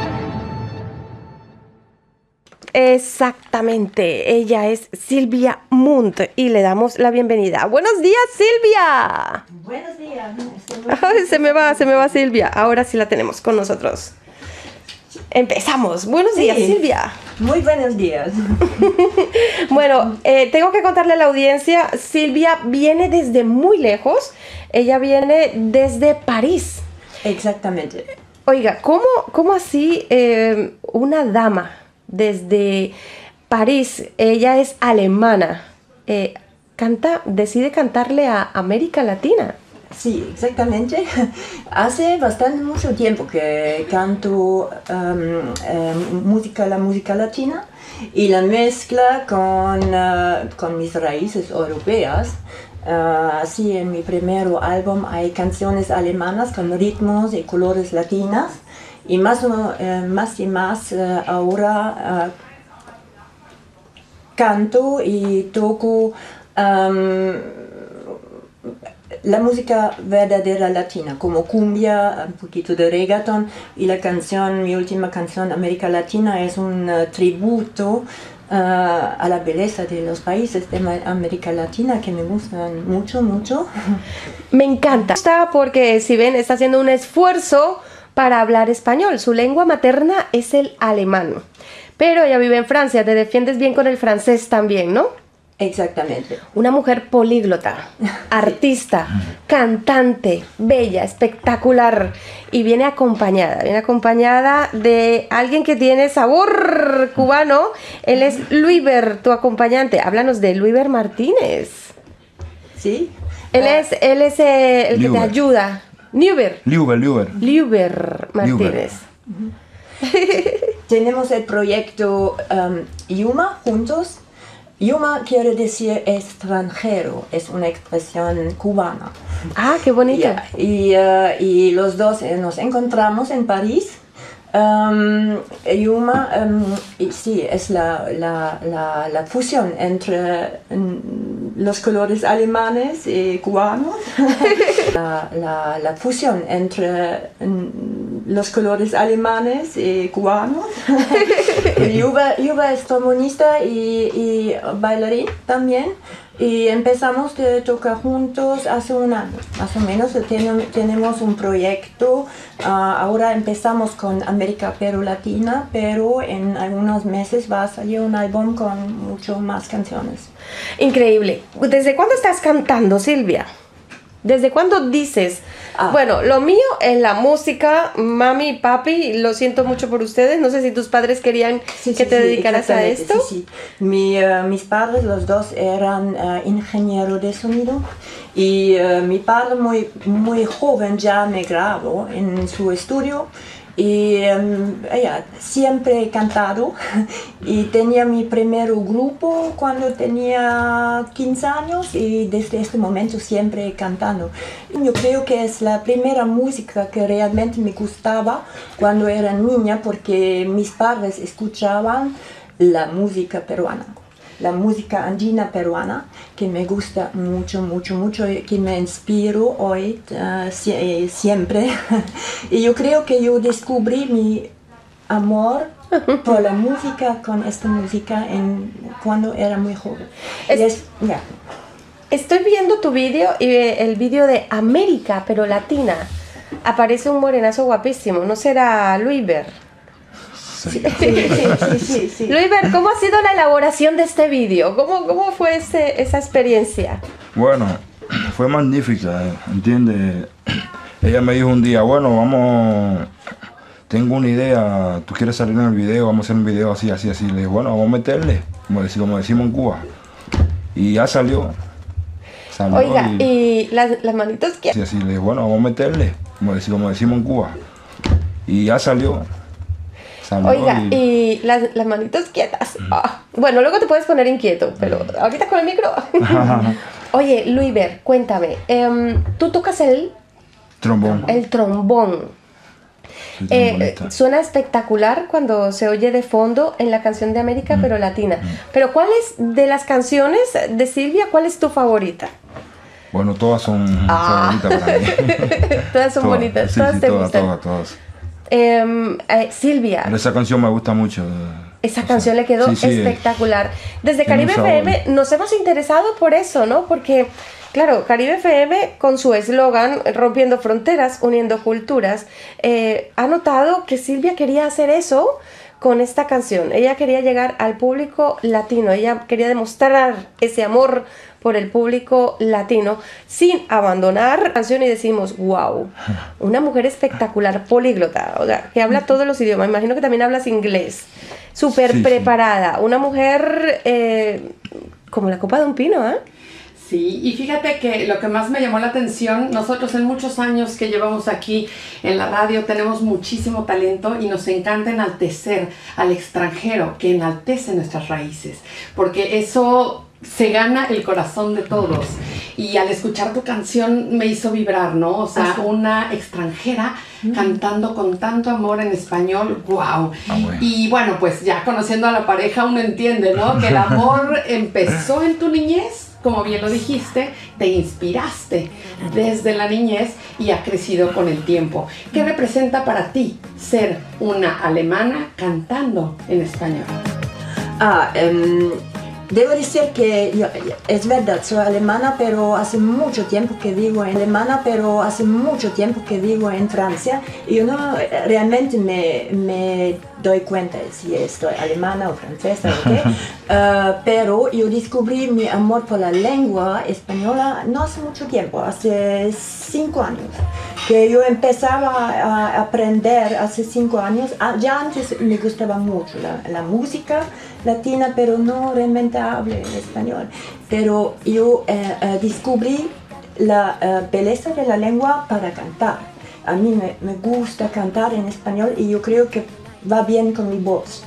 Exactamente, ella es Silvia Munt y le damos la bienvenida. Buenos días, Silvia. Buenos días. Ay, se me va, se me va Silvia. Ahora sí la tenemos con nosotros. Empezamos. Buenos días, Sí. Silvia. Muy buenos días. Bueno, eh, tengo que contarle a la audiencia, Silvia viene desde muy lejos. Ella viene desde París. Exactamente. Oiga, ¿cómo, cómo así eh, una dama desde París, ella es alemana, eh, canta, decide cantarle a América Latina? Sí, exactamente. Hace bastante mucho tiempo que canto em, em, música, la música latina y la mezcla con, eh, con mis raíces europeas. Ah, así en mi primer álbum hay canciones alemanas con ritmos y colores latinas y eh, más y más eh, ahora ah, canto y toco am, la música verdadera latina, como cumbia, un poquito de reggaeton y la canción, mi última canción, América Latina, es un eh, tributo ah, a la belleza de los países de América Latina que me gustan mucho, mucho. Me encanta. Porque, si ven, está haciendo un esfuerzo para hablar español. Su lengua materna es el alemán. Pero ella vive en Francia, te defiendes bien con el francés también, ¿no? Exactamente. Una mujer políglota, artista, cantante, bella, espectacular. Y viene acompañada, viene acompañada de alguien que tiene sabor cubano. Él es Luiber, tu acompañante. Háblanos de Luiber Martínez. Sí. Él es, él es el que te ayuda. Neuber. Liuber, Liuber. Liuber Martínez. Tenemos el proyecto um, Yuma juntos. Yuma quiere decir extranjero, es una expresión cubana. Ah, qué bonito. Ya, Y, eh, y los dos eh, nos encontramos en París. Um, Yuma, um, sí, es la, la, la, la fusión entre los colores alemanes y cubanos. la, fusión entre los colores alemanes y cubanos. Yuba, Yuba es trombonista y, y bailarín también. Y empezamos a tocar juntos hace un año, más o menos. Ten- tenemos un proyecto. ah, ahora empezamos con América Pero Latina, pero en algunos meses va a salir un álbum con mucho más canciones. Increíble. ¿Desde cuándo estás cantando, Silvia? ¿Desde cuándo dices, Ah. bueno, lo mío es la música, mami y papi, lo siento mucho por ustedes, no sé si tus padres querían que te sí, dedicaras a esto? sí, sí. Mi, eh, mis padres, los dos, eran eh, ingenieros de sonido y eh, mi padre muy, muy joven ya me grabó en su estudio y ella siempre he cantado y tenía mi primer grupo cuando tenía 15 años y desde este momento siempre cantando. Yo creo que es la primera música que realmente me gustaba cuando era niña porque mis padres escuchaban la música peruana la música andina peruana que me gusta mucho, mucho, mucho, y que me inspiro hoy sie- eh, siempre. y yo creo que yo descubrí mi amor por la música con esta música en, cuando era muy joven. Y es- ya. Estoy viendo tu vídeo y eh, el vídeo de América, pero latina. Aparece un morenazo guapísimo, ¿no será Luiber? Sí, sí, sí, sí. ¿cómo ha sido la elaboración de este vídeo? ¿Cómo, cómo fue ese- esa experiencia? Bueno, fue magnífica, ¿entiendes? Ella me dijo un día, bueno, vamos, tengo una idea, tú quieres salir en el video, vamos a hacer un video así, así, así. Le dije, bueno, vamos a meterle, como decimos, como decimos en Cuba. Y ya salió. Salió Oiga, y, y las, las manitos que... así, así. Le dije, bueno, vamos a meterle, como decimos, como decimos en Cuba. Y ya salió. Oiga, y- las, las manitos quietas. Ah, bueno, luego te puedes poner inquieto, pero ahorita con el micro. Oye, Luiber, cuéntame, em, tú tocas el, Trombón. el trombón. Eh, trombonista. suena espectacular cuando se oye de fondo en la canción de América, pero latina. Pero ¿cuál es de las canciones de Silvia, cuál es tu favorita? Bueno, todas son Ah. favoritas para mí. todas son Todas, bonitas, sí, todas sí, te todas, gustan. todas, todas. Em, eh, Silvia, Pero esa canción me gusta mucho. Esa canción le quedó sí, sí, espectacular. Desde Caribe. FM nos hemos interesado por eso, ¿no? Porque, claro, Caribe FM con su eslogan Rompiendo Fronteras, Uniendo Culturas, eh, ha notado que Silvia quería hacer eso con esta canción. Ella quería llegar al público latino, ella quería demostrar ese amor por el público latino sin abandonar la canción y decimos, wow, una mujer espectacular, políglota, o sea, que habla todos los idiomas, imagino que también hablas inglés, súper Sí, sí. preparada, una mujer eh, como la copa de un pino, ¿ah? Sí, y fíjate que lo que más me llamó la atención, nosotros en muchos años que llevamos aquí en la radio tenemos muchísimo talento y nos encanta enaltecer al extranjero que enaltece nuestras raíces, porque eso se gana el corazón de todos. Y al escuchar tu canción me hizo vibrar, ¿no? O sea, Ajá. una extranjera cantando con tanto amor en español, wow. Y bueno, pues ya conociendo a la pareja uno entiende, ¿no? Que el amor empezó en tu niñez, como bien lo dijiste, te inspiraste desde la niñez y ha crecido con el tiempo. ¿Qué representa para ti ser una alemana cantando en español? Ah, em, debo decir que yo- es verdad, soy alemana, pero hace mucho tiempo que vivo en Alemania, pero hace mucho tiempo que vivo en Francia y yo no realmente me, me doy cuenta si estoy alemana o francesa o qué. Ah, pero yo descubrí mi amor por la lengua española no hace mucho tiempo, hace cinco años que yo empezaba a aprender hace cinco años. Ah, Ya antes me gustaba mucho la, la música latina, pero no realmente hablo en español. Pero yo eh, eh, descubrí la eh, belleza de la lengua para cantar. A mí me, me gusta cantar en español y yo creo que va bien con mi voz.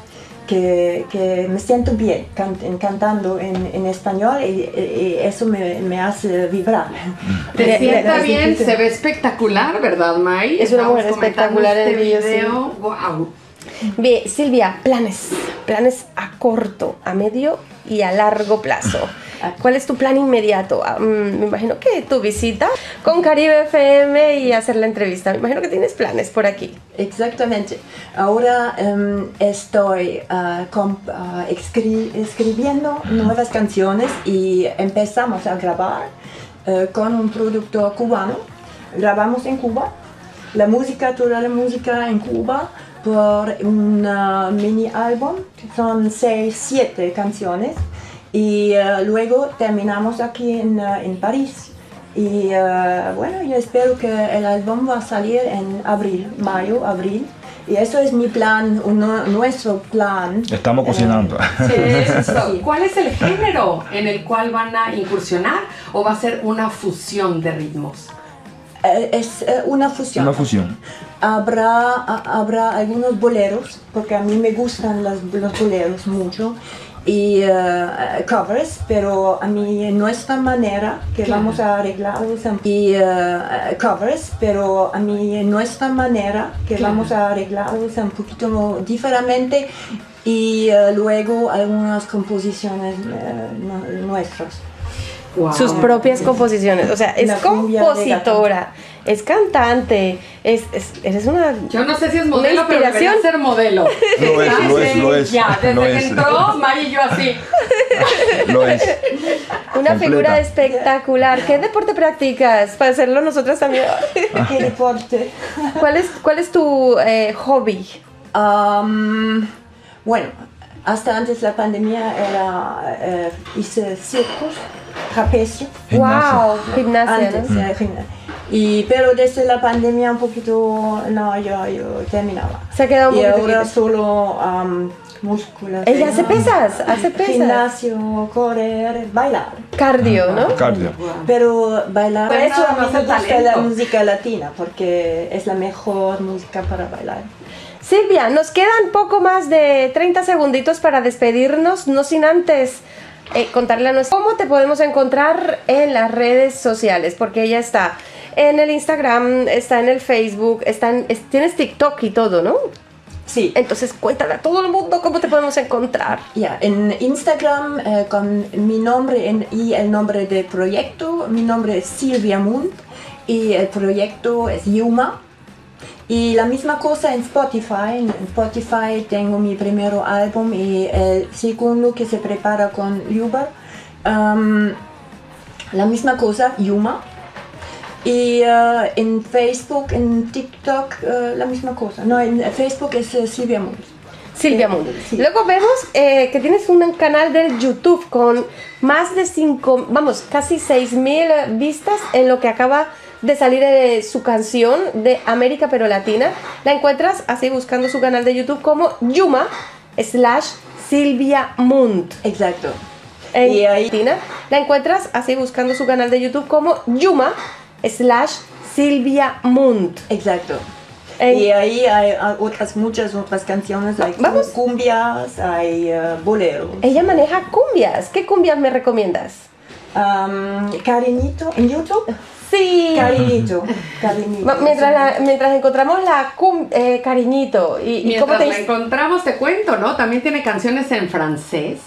Que, que me siento bien can- en- cantando en, en español y, y eso me, me hace vibrar. Te Le- sienta bien, se ve espectacular, ¿verdad, May? Es una mujer espectacular en este el video, sí. video. Wow. Bien, Silvia, planes. Planes a corto, a medio y a largo plazo. ¿Cuál es tu plan inmediato? Ah, mm, me imagino que tu visita con Caribe FM y hacer la entrevista. Me imagino que tienes planes por aquí. Exactamente. Ahora em, estoy ah, ah, escri- escribiendo nuevas canciones y empezamos a grabar eh, con un productor cubano. Grabamos en Cuba. La música, toda la música en Cuba por un mini álbum. Son seis, siete canciones. Y eh, luego terminamos aquí en, ah, en París. Y eh, bueno, yo espero que el álbum va a salir en abril, mayo, abril. Y eso es mi plan, uno- nuestro plan. Estamos cocinando. Eso. ¿Cuál es el género en el cual van a incursionar o va a ser una fusión de ritmos? Eh, es eh, una fusión. Una fusión. Habrá, a- habrá algunos boleros, porque a mí me gustan las- los boleros mucho, y eh, covers, pero a mí nuestra manera que Claro. vamos a arreglarlos y eh, covers, pero a mí nuestra manera que Claro. vamos a arreglarlos un poquito diferente y eh, luego algunas composiciones eh, Sus propias composiciones. O sea, es La compositora, es cantante, es, es- eres una. Yo no sé si es modelo, pero debería ser modelo. Lo es, lo es, lo es, Ya, desde lo que es. entró, May y yo así. Lo es. Una Completa. figura espectacular. ¿Qué deporte practicas? Para hacerlo nosotras también. ¿Qué deporte? ¿Cuál es, cuál es tu eh, hobby? Am, bueno, hasta antes de la pandemia era, eh, hice circos, trapecio. Gimnasia. Wow, gimnasia, Antes, ¿no? eh, gimna- Y, pero desde la pandemia un poquito, no, yo, yo terminaba. Se ha quedado un Y poquito ahora quieto. solo am, musculación. Ella hace pesas, hace pesas. Gimnasio, correr, bailar. Cardio, ¿no? Cardio. Pero bailar, Pues por eso a mí me gusta talento. la música latina, porque es la mejor música para bailar. Silvia, nos quedan poco más de 30 segunditos para despedirnos, no sin antes eh, contarle a nuestra cómo te podemos encontrar en las redes sociales, porque ella está en el Instagram, está en el Facebook, está en- es- tienes TikTok y todo, ¿no? Sí. Entonces cuéntale a todo el mundo cómo te podemos encontrar. Ya, en Instagram eh, con mi nombre en- y el nombre del proyecto, mi nombre es Silvia Moon y el proyecto es Yuma. Y la misma cosa en Spotify. En Spotify tengo mi primer álbum y el segundo que se prepara con Yuba. Um, la misma cosa, Yuma. Y eh, en Facebook, en TikTok, eh, la misma cosa. No, en Facebook es eh, Silvia Moon. Silvia Mundo. Luego vemos eh, que tienes un canal de YouTube con más de 5, vamos, casi 6 mil vistas en lo que acaba de salir de su canción de América pero Latina. La encuentras así buscando su canal de YouTube como Yuma slash Silvia Mund. Exacto. En Y ahí- Latina. La encuentras así buscando su canal de YouTube como Yuma slash Silvia Munt. Exacto. En- Y ahí hay otras, muchas otras canciones, hay Vamos. cumbias, hay eh, boleros. Ella maneja cumbias. ¿Qué cumbias me recomiendas? Um, Cariñito, en YouTube. Sí. Cariñito. Cariñito. Mientras, la- mientras encontramos la cum, eh, cariñito. ¿Y, y Mientras cómo te la encontramos, te cuento, ¿no? También tiene canciones en francés.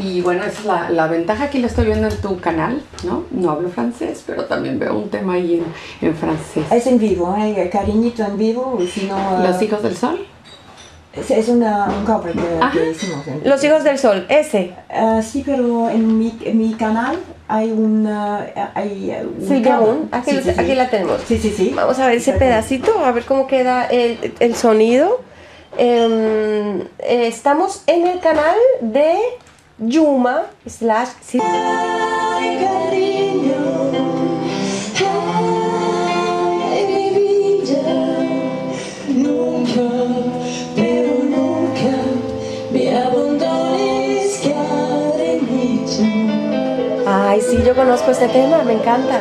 Y bueno, esa es la, la ventaja que lo estoy viendo en tu canal, ¿no? No hablo francés, pero también veo un tema ahí en, en francés. Es en vivo, ¿eh? Cariñito en vivo, y si no... eh, Los hijos del sol. Es, es una, un cover que, hicimos. en- Los hijos del sol, ese. Eh, sí, pero en mi, en mi canal hay un... eh, hay, un aquí, Sí, sí, sí. aquí la tenemos. Sí, sí, sí. Vamos a ver ese pedacito, a ver cómo queda el, el sonido. Em, eh, estamos en el canal de Yuma slash Ay, sí, yo conozco este tema, me encanta.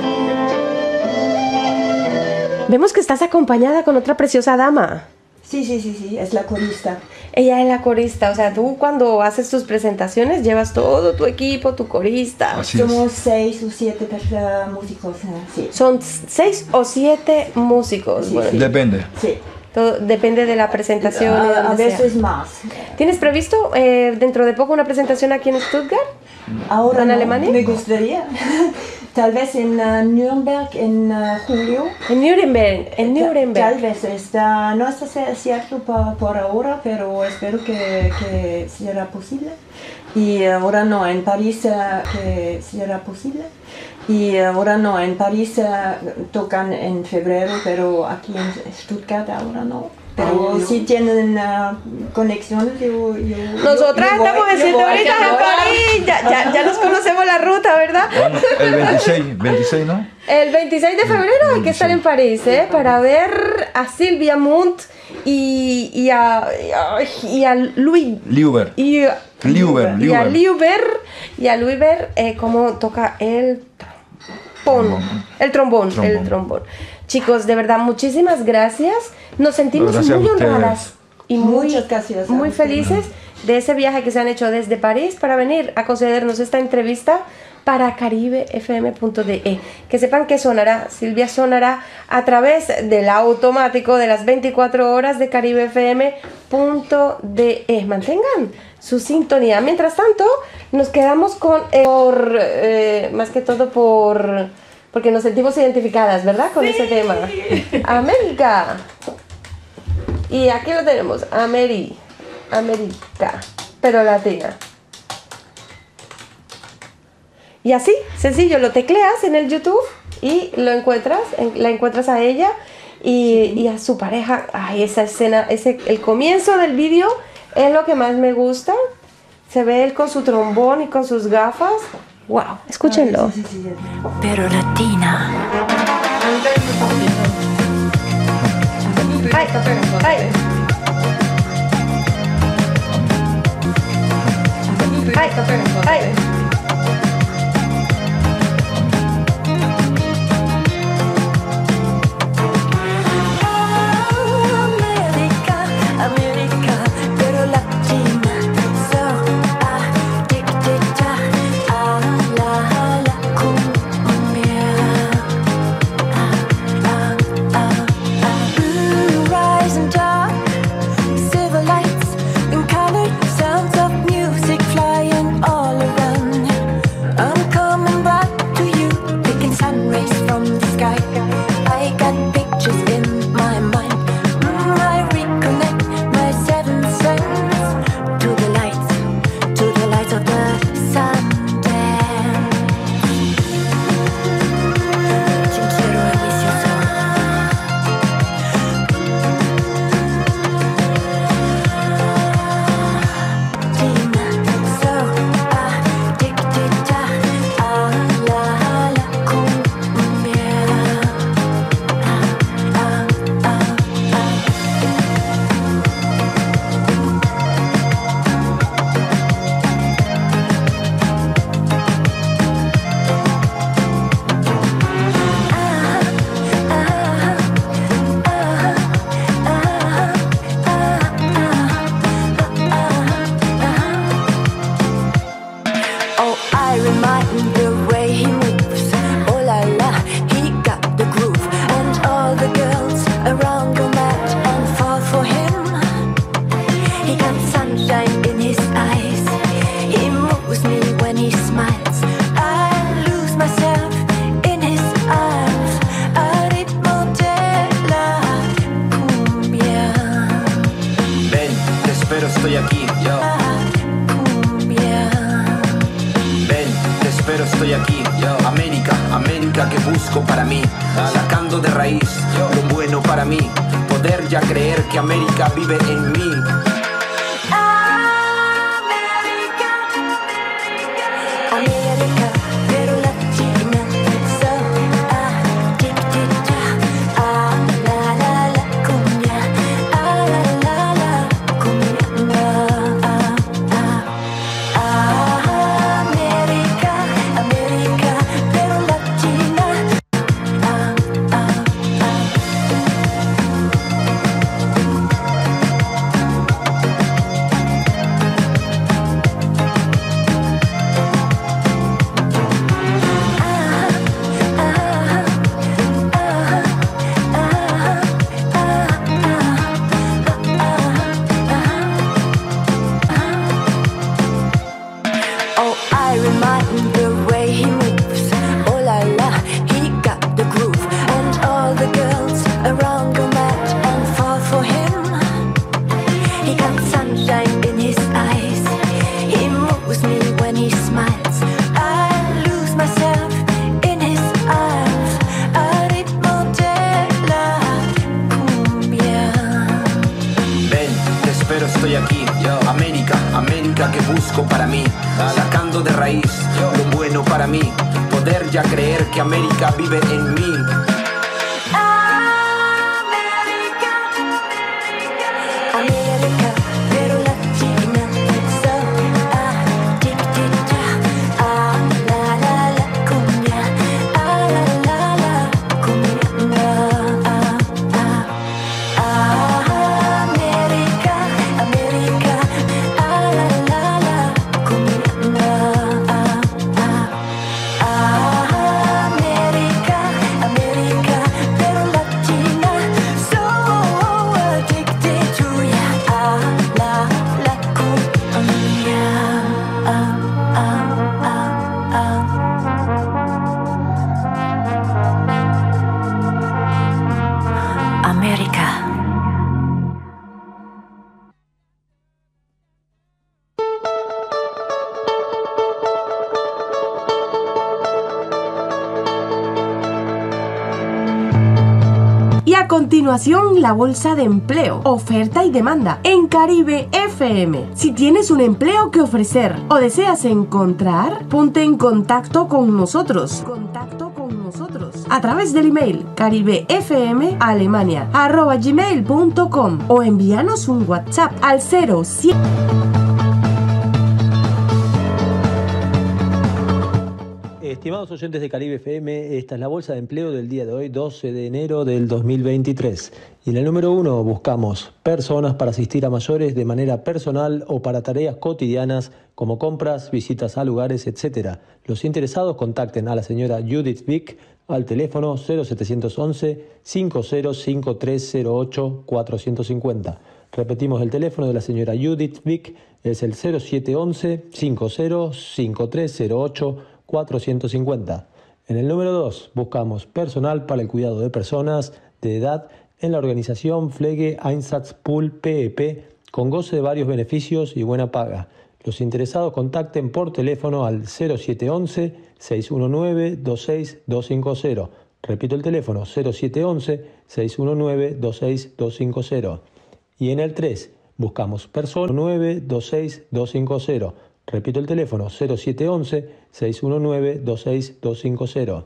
Vemos que estás acompañada con otra preciosa dama. Sí, sí, sí, sí, es la corista. Ella es la corista, o sea, tú cuando haces tus presentaciones llevas todo tu equipo, tu corista. Somos seis o siete músicos, eh, sí. Son seis o siete músicos. bueno, Depende. Sí. todo depende de la presentación. y A, a donde sea. veces más. ¿Tienes previsto eh, dentro de poco una presentación aquí en Stuttgart? Ahora ¿En no, Alemania? me gustaría. Tal vez en eh, Nuremberg en eh, julio. En Nuremberg, en Nuremberg. Tal vez está, no está cierto por, por ahora, pero espero que, que será posible. Y ahora no, en París eh, que será posible. Y ahora no, en París tocan en febrero, pero aquí en Stuttgart ahora no. Pero si tienen eh, conexiones, yo, yo- Nosotras yo estamos voy. ahorita en París. Ya, ya, ya nos conocemos la ruta, ¿verdad? Bueno, el 26, 26, ¿no? El 26 de febrero hay que estar en París, ¿eh? Para ver a Silvia Munt y, y a, y a Louis Liuber. y, Liuber, y a Liuber. Liuber y a Louisber eh, cómo toca el trombón. El trombón, el Trombón. Chicos, de verdad, muchísimas gracias. Nos sentimos Gracias muy honradas y muy, gracias muy felices de ese viaje que se han hecho desde París para venir a concedernos esta entrevista para caribefm.de. Que sepan que sonará, Silvia sonará a través del automático de las 24 horas de caribefm.de. Mantengan su sintonía. Mientras tanto, nos quedamos con, eh, por, eh, más que todo por, porque nos sentimos identificadas, ¿verdad? Con ese tema. América. Y aquí lo tenemos, Ameri, América, pero latina. Y así, sencillo, lo tecleas en el YouTube y lo encuentras, en- la encuentras a ella y, y a su pareja. Ay, esa escena, ese, el comienzo del vídeo es lo que más me gusta. Se ve él con su trombón y con sus gafas. Wow, escúchenlo. Pero latina. Ay, ay. Ay, ay. La bolsa de empleo, oferta y demanda en Caribe FM. Si tienes un empleo que ofrecer o deseas encontrar, ponte en contacto con nosotros. Contacto con nosotros a través del email caribefmalemania@gmail.com o envíanos un WhatsApp al 07 Estimados oyentes de Caribe FM, esta es la bolsa de empleo del día de hoy, 12 de enero del 2023. Y en el número uno buscamos personas para asistir a mayores de manera personal o para tareas cotidianas como compras, visitas a lugares, etc. Los interesados contacten a la señora Judith Vick al teléfono 0711 505308 450. Repetimos el teléfono de la señora Judith Vick, es el 0711 505308 450. En el número 2 buscamos personal para el cuidado de personas de edad en la organización Pflege Einsatzpool PEP con goce de varios beneficios y buena paga. Los interesados contacten por teléfono al 0711 619 26250. Repito el teléfono 0711 619 26250. Y en el 3 buscamos persona 926 Repito el teléfono 0711-619-26250.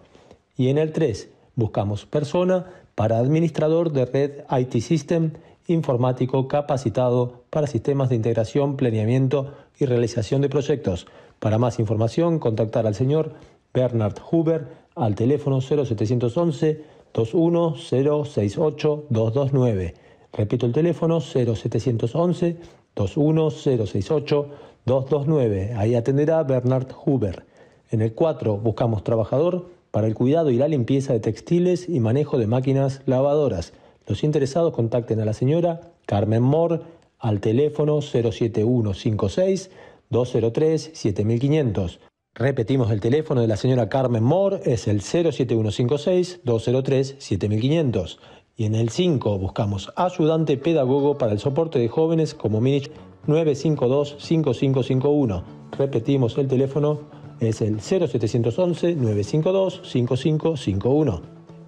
Y en el 3 buscamos persona para administrador de red IT System informático capacitado para sistemas de integración, planeamiento y realización de proyectos. Para más información, contactar al señor Bernard Huber al teléfono 0711 21068 229. Repito el teléfono 0711 21068 229. Ahí atenderá Bernard Huber. En el 4 buscamos trabajador para el cuidado y la limpieza de textiles y manejo de máquinas lavadoras. Los interesados contacten a la señora Carmen Moore al teléfono 07156 203 7500. Repetimos el teléfono de la señora Carmen Moore, es el 07156 203 7500. Y en el 5 buscamos ayudante pedagogo para el soporte de jóvenes como mini 952-5551. Repetimos el teléfono, Es el 0711-952-5551.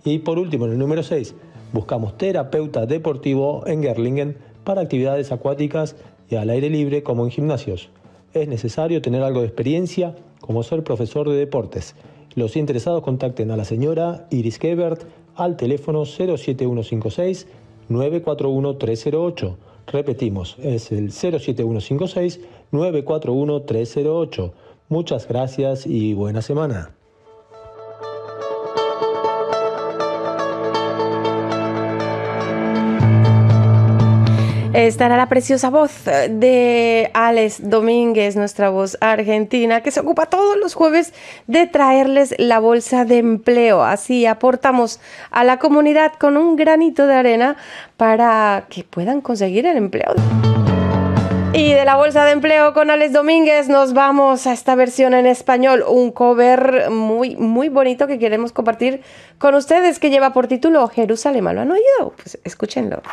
Y por último, en el número 6, buscamos terapeuta deportivo en Gerlingen para actividades acuáticas y al aire libre como en gimnasios. Es necesario tener algo de experiencia como ser profesor de deportes. Los interesados contacten a la señora Iris Gebert al teléfono 07156 941 308. Repetimos, es el 07156 941 308. Muchas gracias y buena semana. Estará la preciosa voz de Alex Domínguez, nuestra voz argentina, que se ocupa todos los jueves de traerles la bolsa de empleo. Así aportamos a la comunidad con un granito de arena para que puedan conseguir el empleo. Y de la bolsa de empleo con Alex Domínguez nos vamos a esta versión en español, un cover muy muy bonito que queremos compartir con ustedes que lleva por título Jerusalén. ¿Lo han oído? Pues escúchenlo.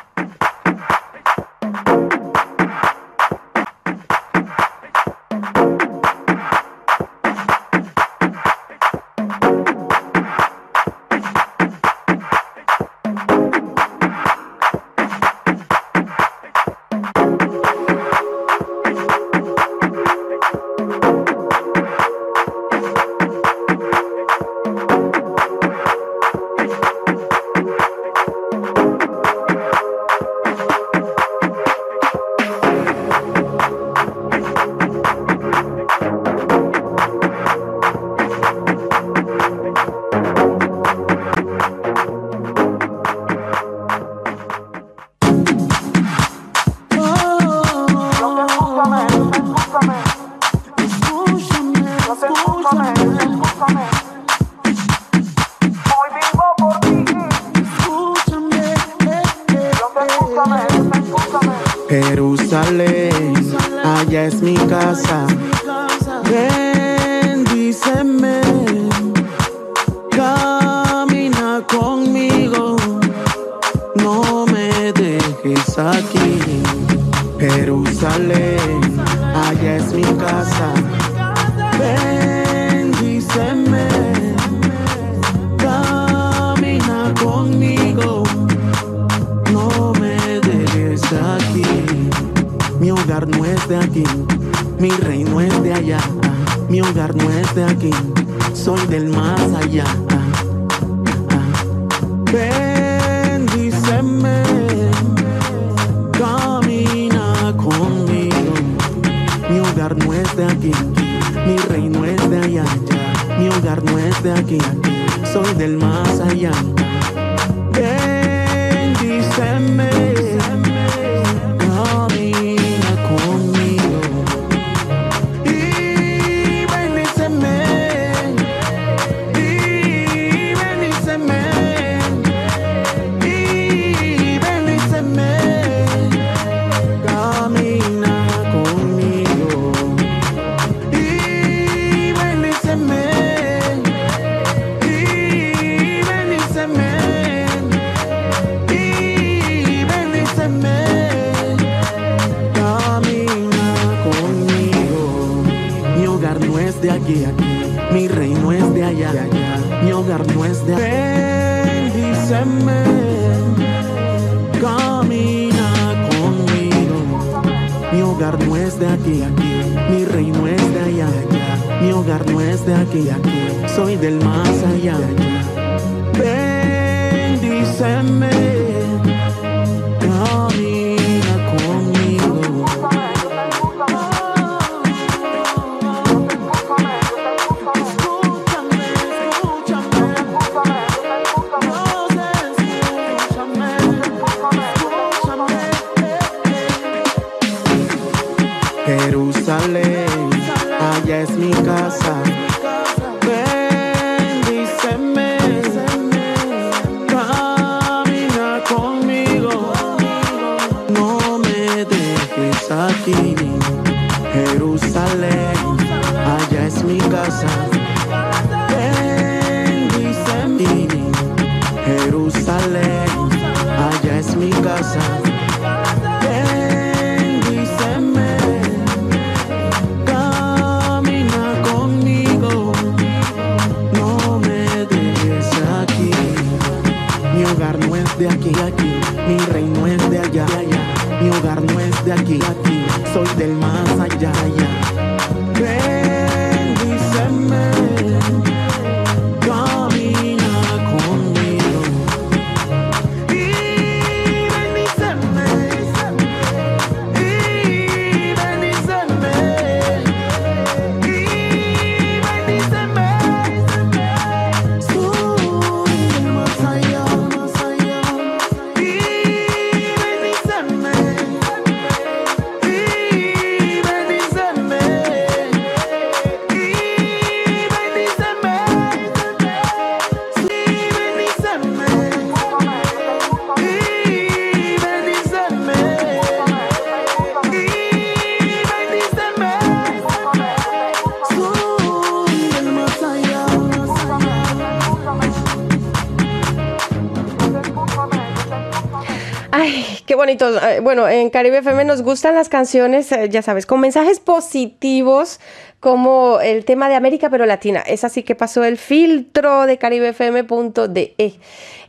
Eh, Bueno, en Caribe FM nos gustan las canciones, eh, ya sabes, con mensajes positivos como el tema de América pero Latina. Es así que pasó el filtro de caribefm.de. E.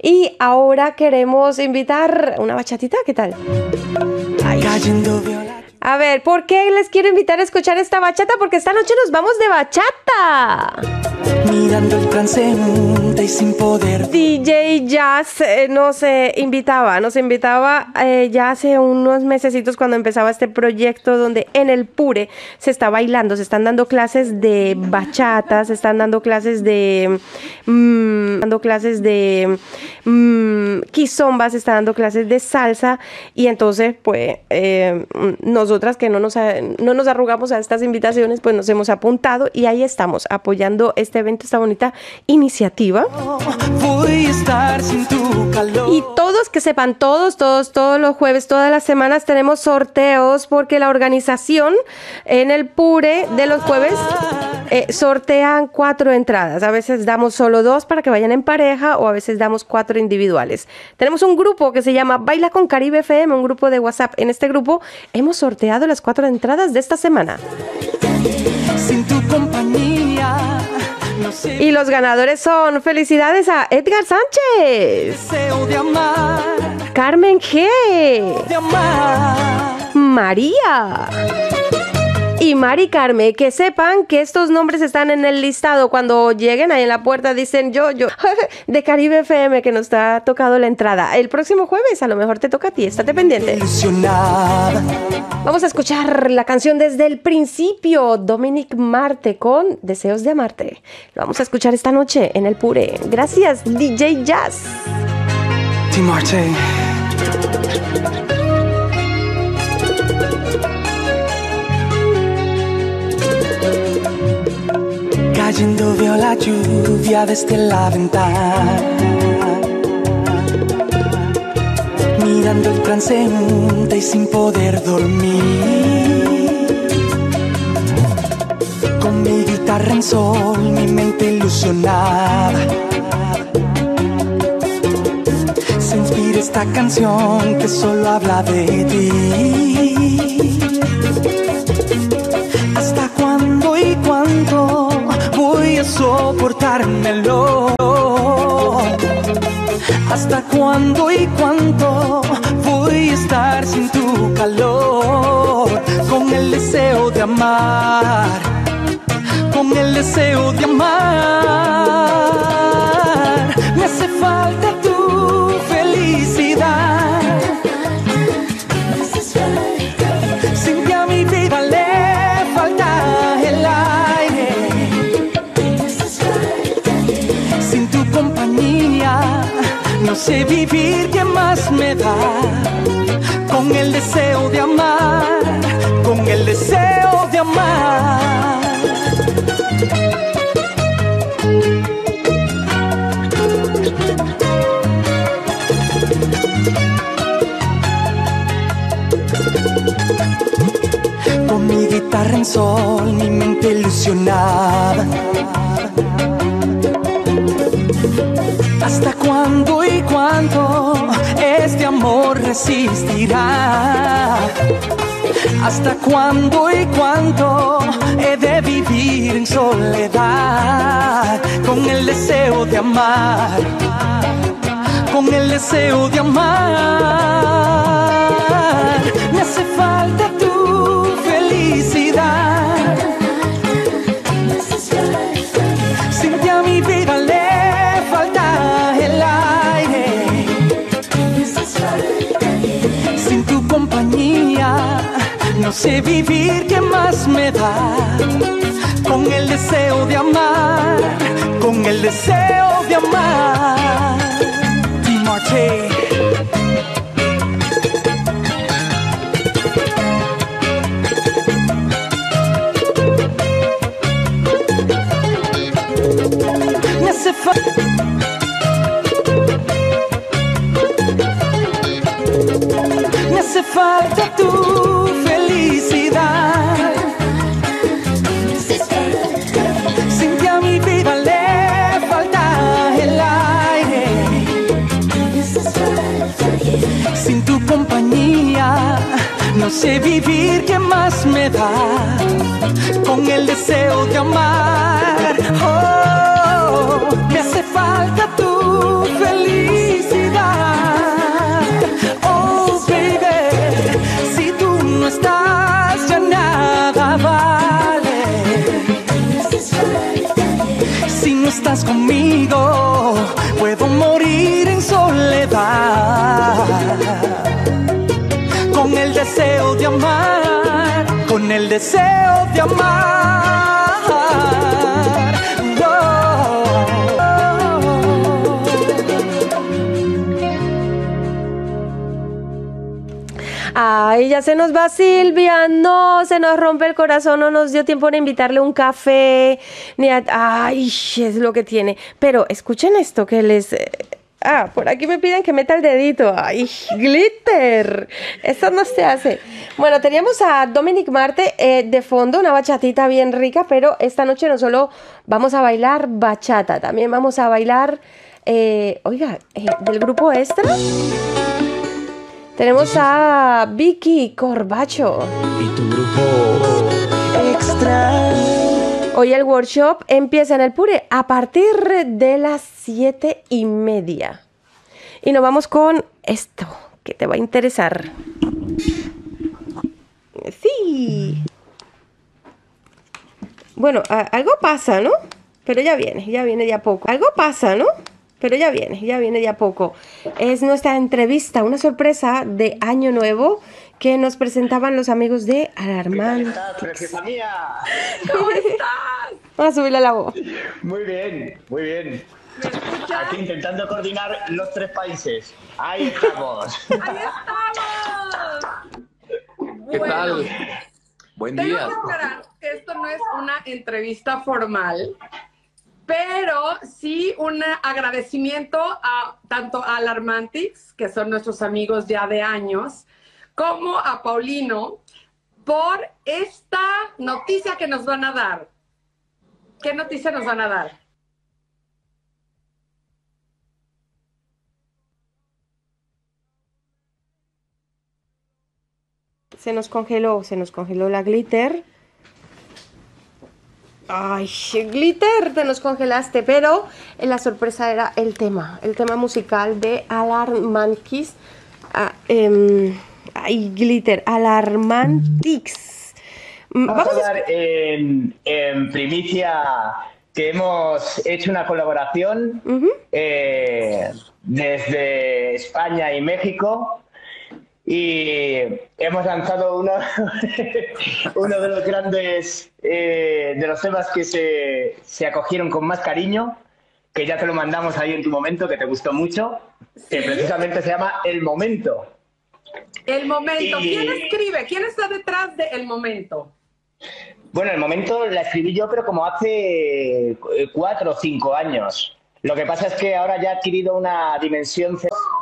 Y ahora queremos invitar una bachatita, ¿qué tal? A ver, ¿por qué les quiero invitar a escuchar esta bachata? Porque esta noche nos vamos de bachata. Mirando el transeúnte y sin poder. DJ Jazz eh, nos eh, invitaba, nos invitaba eh, ya hace unos mesecitos cuando empezaba este proyecto donde en el Pure se está bailando, se están dando clases de bachata, se están dando clases de mm, dando clases de mm, kizomba, se están dando clases de salsa y entonces pues eh, nosotras que no nos, no nos arrugamos a estas invitaciones pues nos hemos apuntado y ahí estamos apoyando este evento, esta bonita iniciativa. Voy a estar sin tu calor. Y todos que sepan, todos, todos, todos los jueves, todas las semanas tenemos sorteos porque la organización en el Pure de los jueves eh, sortean cuatro entradas. A veces damos solo dos para que vayan en pareja o a veces damos cuatro individuales. Tenemos un grupo que se llama Baila con Caribe FM, un grupo de WhatsApp. En este grupo hemos sorteado las cuatro entradas de esta semana. Sin tu compañía. No sé. Y los ganadores son felicidades a Edgar Sánchez, Deseo de amar. Carmen G. De amar. María. Y Mari Carmen, que sepan que estos nombres están en el listado. Cuando lleguen ahí en la puerta dicen yo, yo, de Caribe FM que nos ha tocado la entrada. El próximo jueves a lo mejor te toca a ti, estate pendiente. Vamos a escuchar la canción desde el principio, Dominic Marte con Deseos de Amarte. Lo vamos a escuchar esta noche en el Pure. Gracias, DJ Jazz. Tim Marte. Cayendo veo la lluvia desde la ventana. Mirando el transeúnte y sin poder dormir. Con mi guitarra en sol, mi mente ilusionada. Se inspira esta canción que solo habla de ti. Soportármelo? ¿Hasta cuándo y cuánto voy a estar sin tu calor? Con el deseo de amar, con el deseo de amar. Sé vivir, ¿qué más me da? Con el deseo de amar, con el deseo de amar. Con mi guitarra en sol, mi mente ilusionada. ¿Hasta cuándo cuándo este amor resistirá? ¿Hasta cuándo y cuándo he de vivir en soledad? Con el deseo de amar, con el deseo de amar. Me hace falta tu felicidad. Sé vivir, ¿qué más me da? Con el deseo de amar, con el deseo de amar. Me hace. Me hace falta tu Sin ti a mi vida le falta el aire. Sin tu compañía no sé vivir, ¿qué más me da? Con el deseo de amar. Oh, me hace falta tu felicidad. Estás ya nada vale. Si no estás conmigo, puedo morir en soledad. Con el deseo de amar, con el deseo de amar. Ay, ya se nos va Silvia, no, se nos rompe el corazón, no nos dio tiempo de invitarle un café, ni a... Ay, es lo que tiene. Pero escuchen esto que les... eh, Ah, por aquí me piden que meta el dedito. Ay, glitter. Esto no se hace. Bueno, teníamos a Dominic Marte eh, de fondo, una bachatita bien rica, pero esta noche no solo vamos a bailar bachata, también vamos a bailar, eh, oiga, del grupo extra. Tenemos a Vicky Corbacho. Y tu grupo Extra. Hoy el workshop empieza en el Pure a partir de las siete y media. Y nos vamos con esto, que te va a interesar. Sí. Bueno, algo pasa, ¿no? Pero ya viene, ya viene de a poco. Algo pasa, ¿no? Pero ya viene, ya viene de a poco. Es nuestra entrevista, una sorpresa de Año Nuevo que nos presentaban los amigos de Alarmán. Preciosa mía. ¿Cómo estás? Vamos a subirle la voz. Muy bien, muy bien. Aquí intentando coordinar los tres países. Ahí estamos. ¿Qué Bueno, tal? Buen Tengo día. que aclarar que esto no es una entrevista formal, pero sí un agradecimiento a tanto a Alarmantix, que son nuestros amigos ya de años, como a Paulino por esta noticia que nos van a dar. ¿Qué noticia nos van a dar? Se nos congeló, se nos congeló la glitter. Ay, glitter, te nos congelaste, pero eh, la sorpresa era el tema, el tema musical de Alarmantix. Ah, em, ay, glitter, Alarmantix. Mm, Vamos a Vamos a hablar en, en primicia que hemos hecho una colaboración eh, desde España y México y hemos lanzado uno, uno de los grandes, eh, de los temas que se, se acogieron con más cariño, que ya te lo mandamos ahí en tu momento, que te gustó mucho, que precisamente se llama El Momento. El momento. Y- ¿Quién escribe? ¿Quién está detrás de El momento? Bueno, el momento la escribí yo, pero como hace eh, cuatro o cinco años. Lo que pasa es que ahora ya ha adquirido una dimensión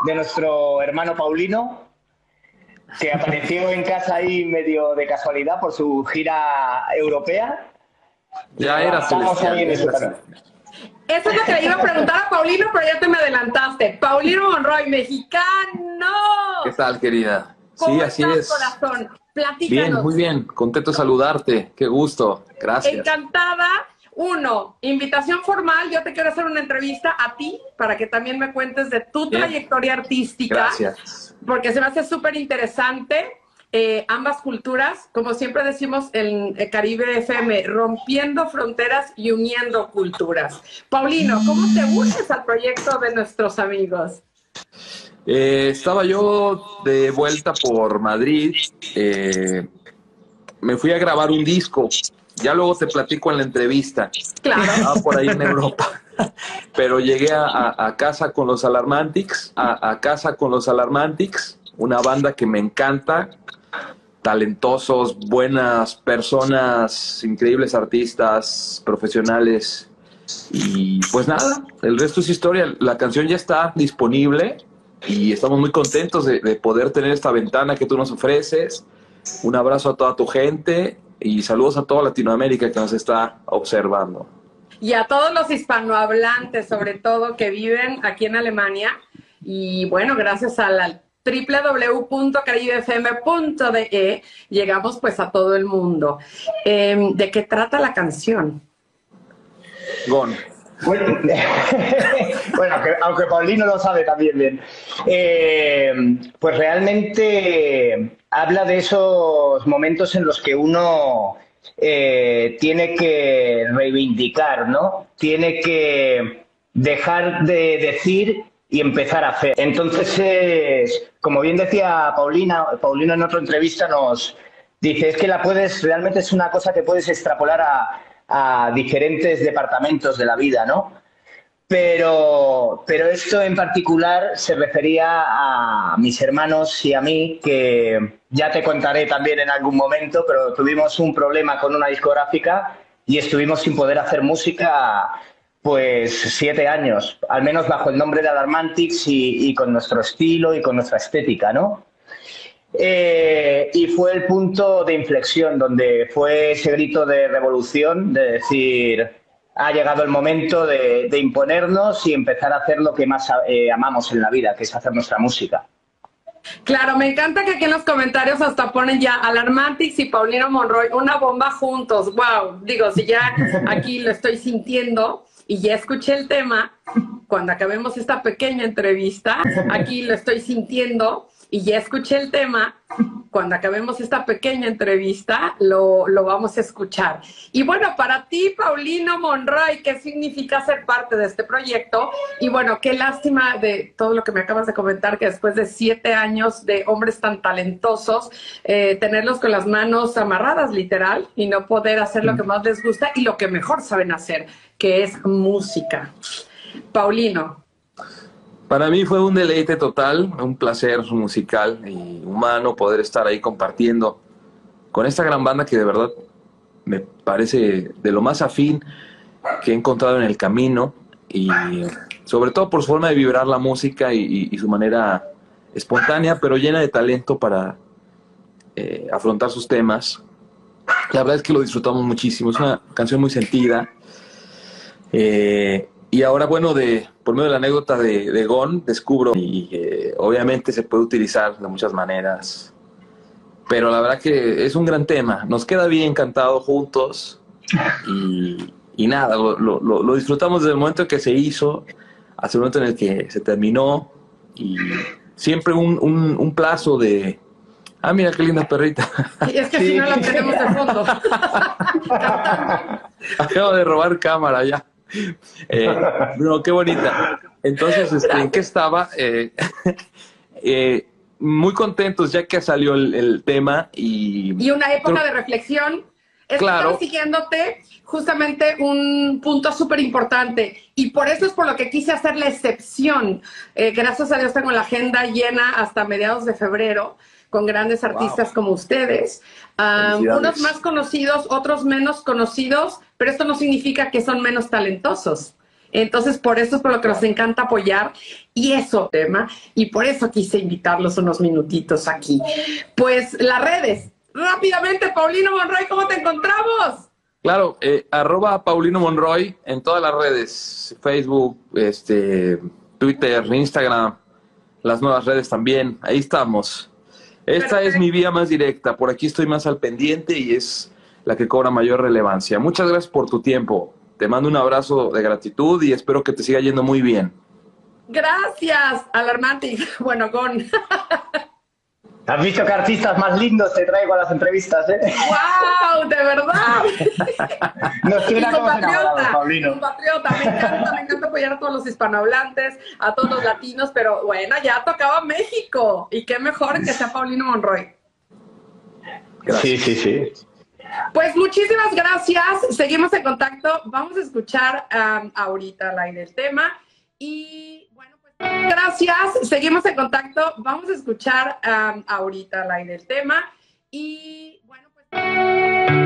de nuestro hermano Paulino, que apareció en casa ahí medio de casualidad por su gira europea. Ya era celestial. eso es lo que le iba a preguntar a Paulino, pero ya te me adelantaste. Paulino Monroy, mexicano. ¿Qué tal, querida? ¿Cómo Sí, así estás, es. corazón? Bien, Platícanos. muy bien. Contento de saludarte. Qué gusto. Gracias. Encantada. Uno, invitación formal. Yo te quiero hacer una entrevista a ti para que también me cuentes de tu Bien. trayectoria artística. Gracias. Porque se me hace súper interesante. eh, ambas culturas, como siempre decimos en el Caribe FM, rompiendo fronteras y uniendo culturas. Paulino, ¿cómo te unes al proyecto de nuestros amigos? Eh, estaba yo de vuelta por Madrid. eh, me fui a grabar un disco. Ya luego te platico en la entrevista. Claro. Estaba por ahí en Europa. Pero llegué a, casa con los Alarmantics, a, a casa con los Alarmantics, una banda que me encanta, talentosos, buenas personas, increíbles artistas, profesionales. Y pues nada, el resto es historia. La canción ya está disponible y estamos muy contentos de, de poder tener esta ventana que tú nos ofreces. Un abrazo a toda tu gente y saludos a toda Latinoamérica que nos está observando. Y a todos los hispanohablantes, sobre todo, que viven aquí en Alemania. Y bueno, gracias a la www.caribefm.de llegamos pues a todo el mundo. Em, ¿De qué trata la canción? Gon. Bueno, bueno, aunque, aunque Paulino lo sabe también bien. Eh, pues realmente habla de esos momentos en los que uno eh, tiene que reivindicar, ¿no? Tiene que dejar de decir y empezar a hacer. Entonces, es, como bien decía Paulina, Paulino en otra entrevista nos dice, es que la puedes, realmente es una cosa que puedes extrapolar a, a diferentes departamentos de la vida, ¿no? Pero, pero esto en particular se refería a mis hermanos y a mí, que ya te contaré también en algún momento, pero tuvimos un problema con una discográfica y estuvimos sin poder hacer música pues siete años, al menos bajo el nombre de Alarmantix y, con nuestro estilo y con nuestra estética, ¿no? Eh, y fue el punto de inflexión donde fue ese grito de revolución, de decir, ha llegado el momento de, de imponernos y empezar a hacer lo que más eh, amamos en la vida, que es hacer nuestra música. Claro, me encanta que aquí en los comentarios hasta ponen ya Alarmantix y Paulino Monroy, una bomba juntos. Wow, digo, si ya aquí lo estoy sintiendo y ya escuché el tema, cuando acabemos esta pequeña entrevista, aquí lo estoy sintiendo y ya escuché el tema, cuando acabemos esta pequeña entrevista, lo, lo vamos a escuchar. Y bueno, para ti, Paulino Monroy, ¿qué significa ser parte de este proyecto? Y bueno, qué lástima de todo lo que me acabas de comentar, que después de siete años de hombres tan talentosos, eh, tenerlos con las manos amarradas, literal, y no poder hacer lo que más les gusta y lo que mejor saben hacer, que es música. Paulino, Para mí fue un deleite total, un placer musical y humano poder estar ahí compartiendo con esta gran banda que de verdad me parece de lo más afín que he encontrado en el camino y sobre todo por su forma de vibrar la música y, su manera espontánea pero llena de talento para eh, afrontar sus temas. La verdad es que lo disfrutamos muchísimo, es una canción muy sentida. Eh, y ahora, bueno, de, por medio de la anécdota de, de Gon, descubro y eh, obviamente se puede utilizar de muchas maneras. Pero la verdad que es un gran tema. Nos queda bien cantado juntos y, y nada, lo, lo- lo- lo disfrutamos desde el momento que se hizo hasta el momento en el que se terminó y siempre un, un- un plazo de... Ah, mira qué linda perrita. y es que si no la tenemos de fondo. Acabo de robar cámara ya. Eh, no, qué bonita. Entonces, este, ¿en qué estaba? Eh, eh, muy contentos ya que salió el, el tema y... y una época creo- de reflexión. Es Claro. que siguiéndote justamente un punto súper importante y por eso es por lo que quise hacer la excepción. Gracias a Dios tengo la agenda llena hasta mediados de febrero con grandes artistas como ustedes. Unos más conocidos, otros menos conocidos, pero esto no significa que son menos talentosos. Entonces, por eso es por lo que nos encanta apoyar y eso tema, y por eso quise invitarlos unos minutitos aquí. Pues las redes, rápidamente, Paulino Monroy, ¿cómo te encontramos? Claro, eh, arroba Paulino Monroy en todas las redes, Facebook, este, Twitter, Instagram, las nuevas redes también, ahí estamos. Esta es mi vía más directa, por aquí estoy más al pendiente y es la que cobra mayor relevancia. Muchas gracias por tu tiempo. Te mando un abrazo de gratitud y espero que te siga yendo muy bien. Gracias, alarmante. Bueno, con. ¿Has visto qué artistas más lindos te traigo a las entrevistas, eh? ¡Wow! ¡De verdad! Nos tiene compatriota, Paulino. compatriota, me encanta, me encanta apoyar a todos los hispanohablantes, a todos los latinos, pero bueno, ya tocaba México. Y qué mejor que sea Paulino Monroy. Sí, sí, sí. Pues muchísimas gracias. Seguimos en contacto. Vamos a escuchar am, ahorita al aire el tema. Y bueno, pues gracias. Seguimos en contacto. Vamos a escuchar am, ahorita al aire el tema. Y bueno, pues.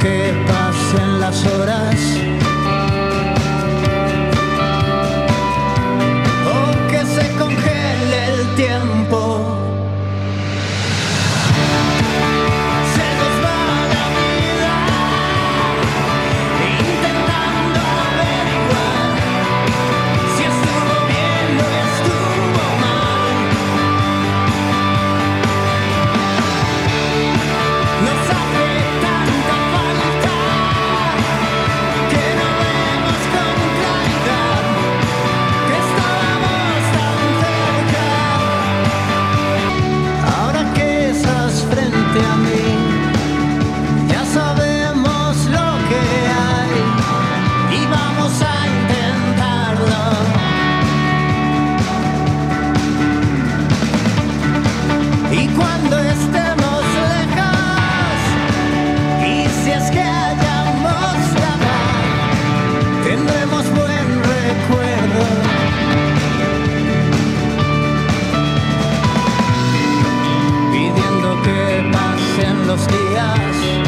Que pasen las horas. los días.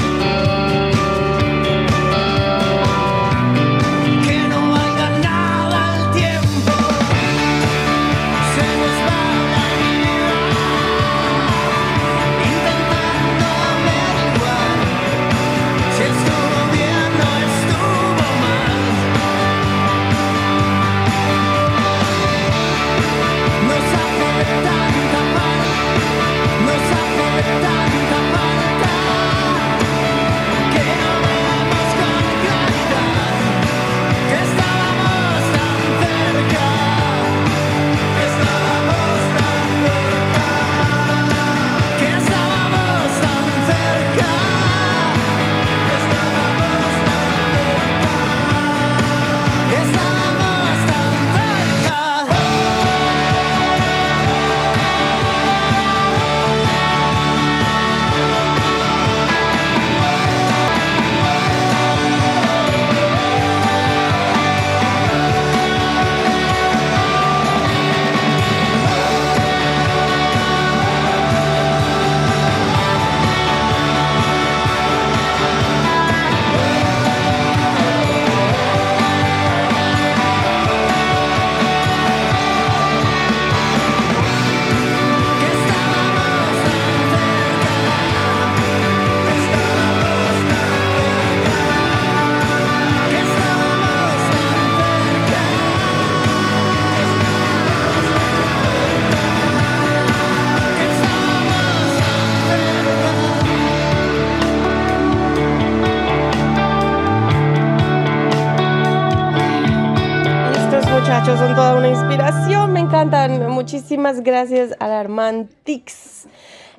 Muchísimas gracias a Armantix.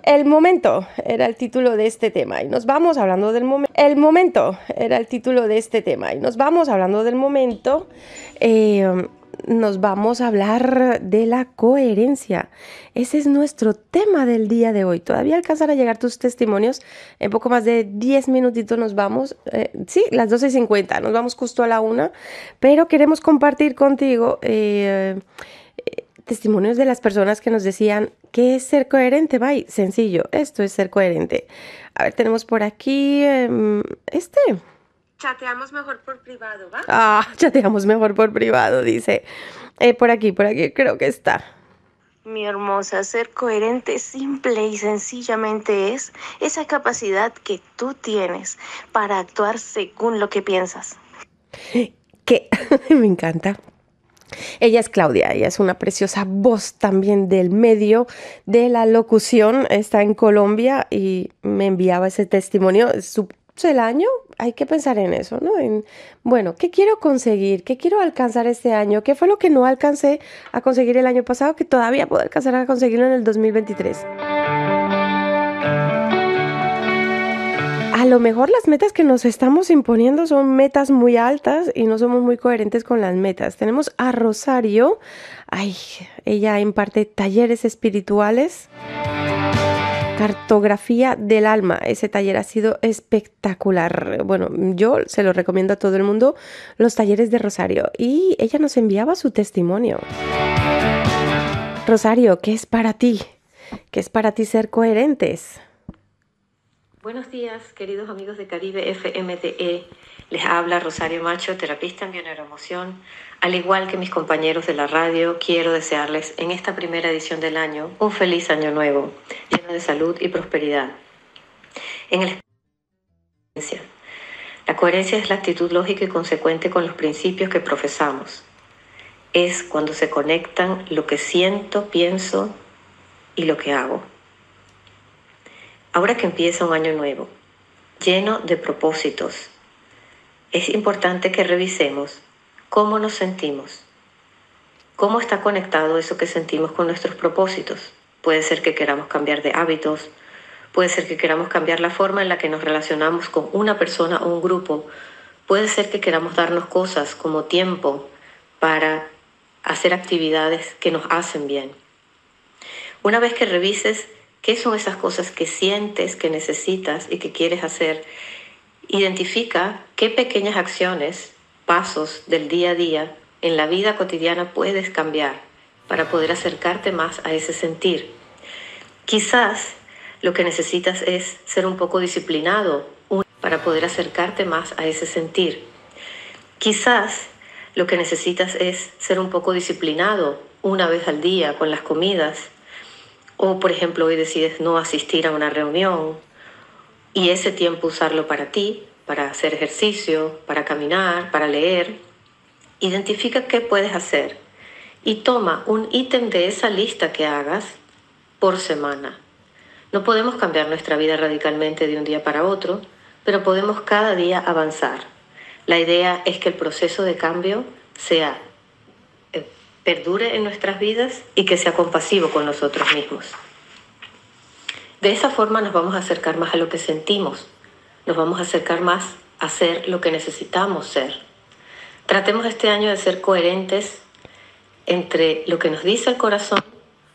El momento era el título de este tema y nos vamos hablando del momento. El momento era el título de este tema y nos vamos hablando del momento. Nos vamos a hablar de la coherencia. Ese es nuestro tema del día de hoy. Todavía alcanzan a llegar tus testimonios. En poco más de 10 minutitos nos vamos. eh, sí, las 12.50. Nos vamos justo a la una. Pero queremos compartir contigo eh, testimonios de las personas que nos decían ¿qué es ser coherente? Bye, sencillo. Esto es ser coherente. A ver, tenemos por aquí em, este. Chateamos mejor por privado, ¿va? Ah, chateamos mejor por privado, dice. Eh, por aquí, por aquí, creo que está. Mi hermosa, ser coherente simple y sencillamente es esa capacidad que tú tienes para actuar según lo que piensas. Que me encanta. Ella es Claudia, ella es una preciosa voz también del medio de la locución. Está en Colombia y me enviaba ese testimonio. El año, hay que pensar en eso, ¿no? En, bueno, ¿qué quiero conseguir? ¿Qué quiero alcanzar este año? ¿Qué fue lo que no alcancé a conseguir el año pasado que todavía puedo alcanzar a conseguirlo en el 2023? A lo mejor las metas que nos estamos imponiendo son metas muy altas y no somos muy coherentes con las metas. Tenemos a Rosario, ay, ella imparte talleres espirituales, cartografía del alma. Ese taller ha sido espectacular. Bueno, yo se lo recomiendo a todo el mundo, los talleres de Rosario. Y ella nos enviaba su testimonio. Rosario, ¿qué es para ti? ¿Qué es para ti ser coherentes? Buenos días, queridos amigos de Caribe FMTE. Les habla Rosario Macho, terapista en bioneuroemoción. Al igual que mis compañeros de la radio, quiero desearles en esta primera edición del año un feliz año nuevo, lleno de salud y prosperidad. En el la coherencia es la actitud lógica y consecuente con los principios que profesamos. Es cuando se conectan lo que siento, pienso y lo que hago. Ahora que empieza un año nuevo, lleno de propósitos, es importante que revisemos cómo nos sentimos, cómo está conectado eso que sentimos con nuestros propósitos. Puede ser que queramos cambiar de hábitos, puede ser que queramos cambiar la forma en la que nos relacionamos con una persona o un grupo, puede ser que queramos darnos cosas como tiempo para hacer actividades que nos hacen bien. Una vez que revises qué son esas cosas que sientes, que necesitas y que quieres hacer, identifica qué pequeñas acciones, pasos del día a día en la vida cotidiana puedes cambiar para poder acercarte más a ese sentir. Quizás lo que necesitas es ser un poco disciplinado para poder acercarte más a ese sentir. Quizás lo que necesitas es ser un poco disciplinado una vez al día con las comidas. O, por ejemplo, hoy decides no asistir a una reunión y ese tiempo usarlo para ti, para hacer ejercicio, para caminar, para leer. Identifica qué puedes hacer y toma un ítem de esa lista que hagas por semana. No podemos cambiar nuestra vida radicalmente de un día para otro, pero podemos cada día avanzar. La idea es que el proceso de cambio sea perdure en nuestras vidas y que sea compasivo con nosotros mismos. De esa forma nos vamos a acercar más a lo que sentimos, nos vamos a acercar más a ser lo que necesitamos ser. Tratemos este año de ser coherentes entre lo que nos dice el corazón,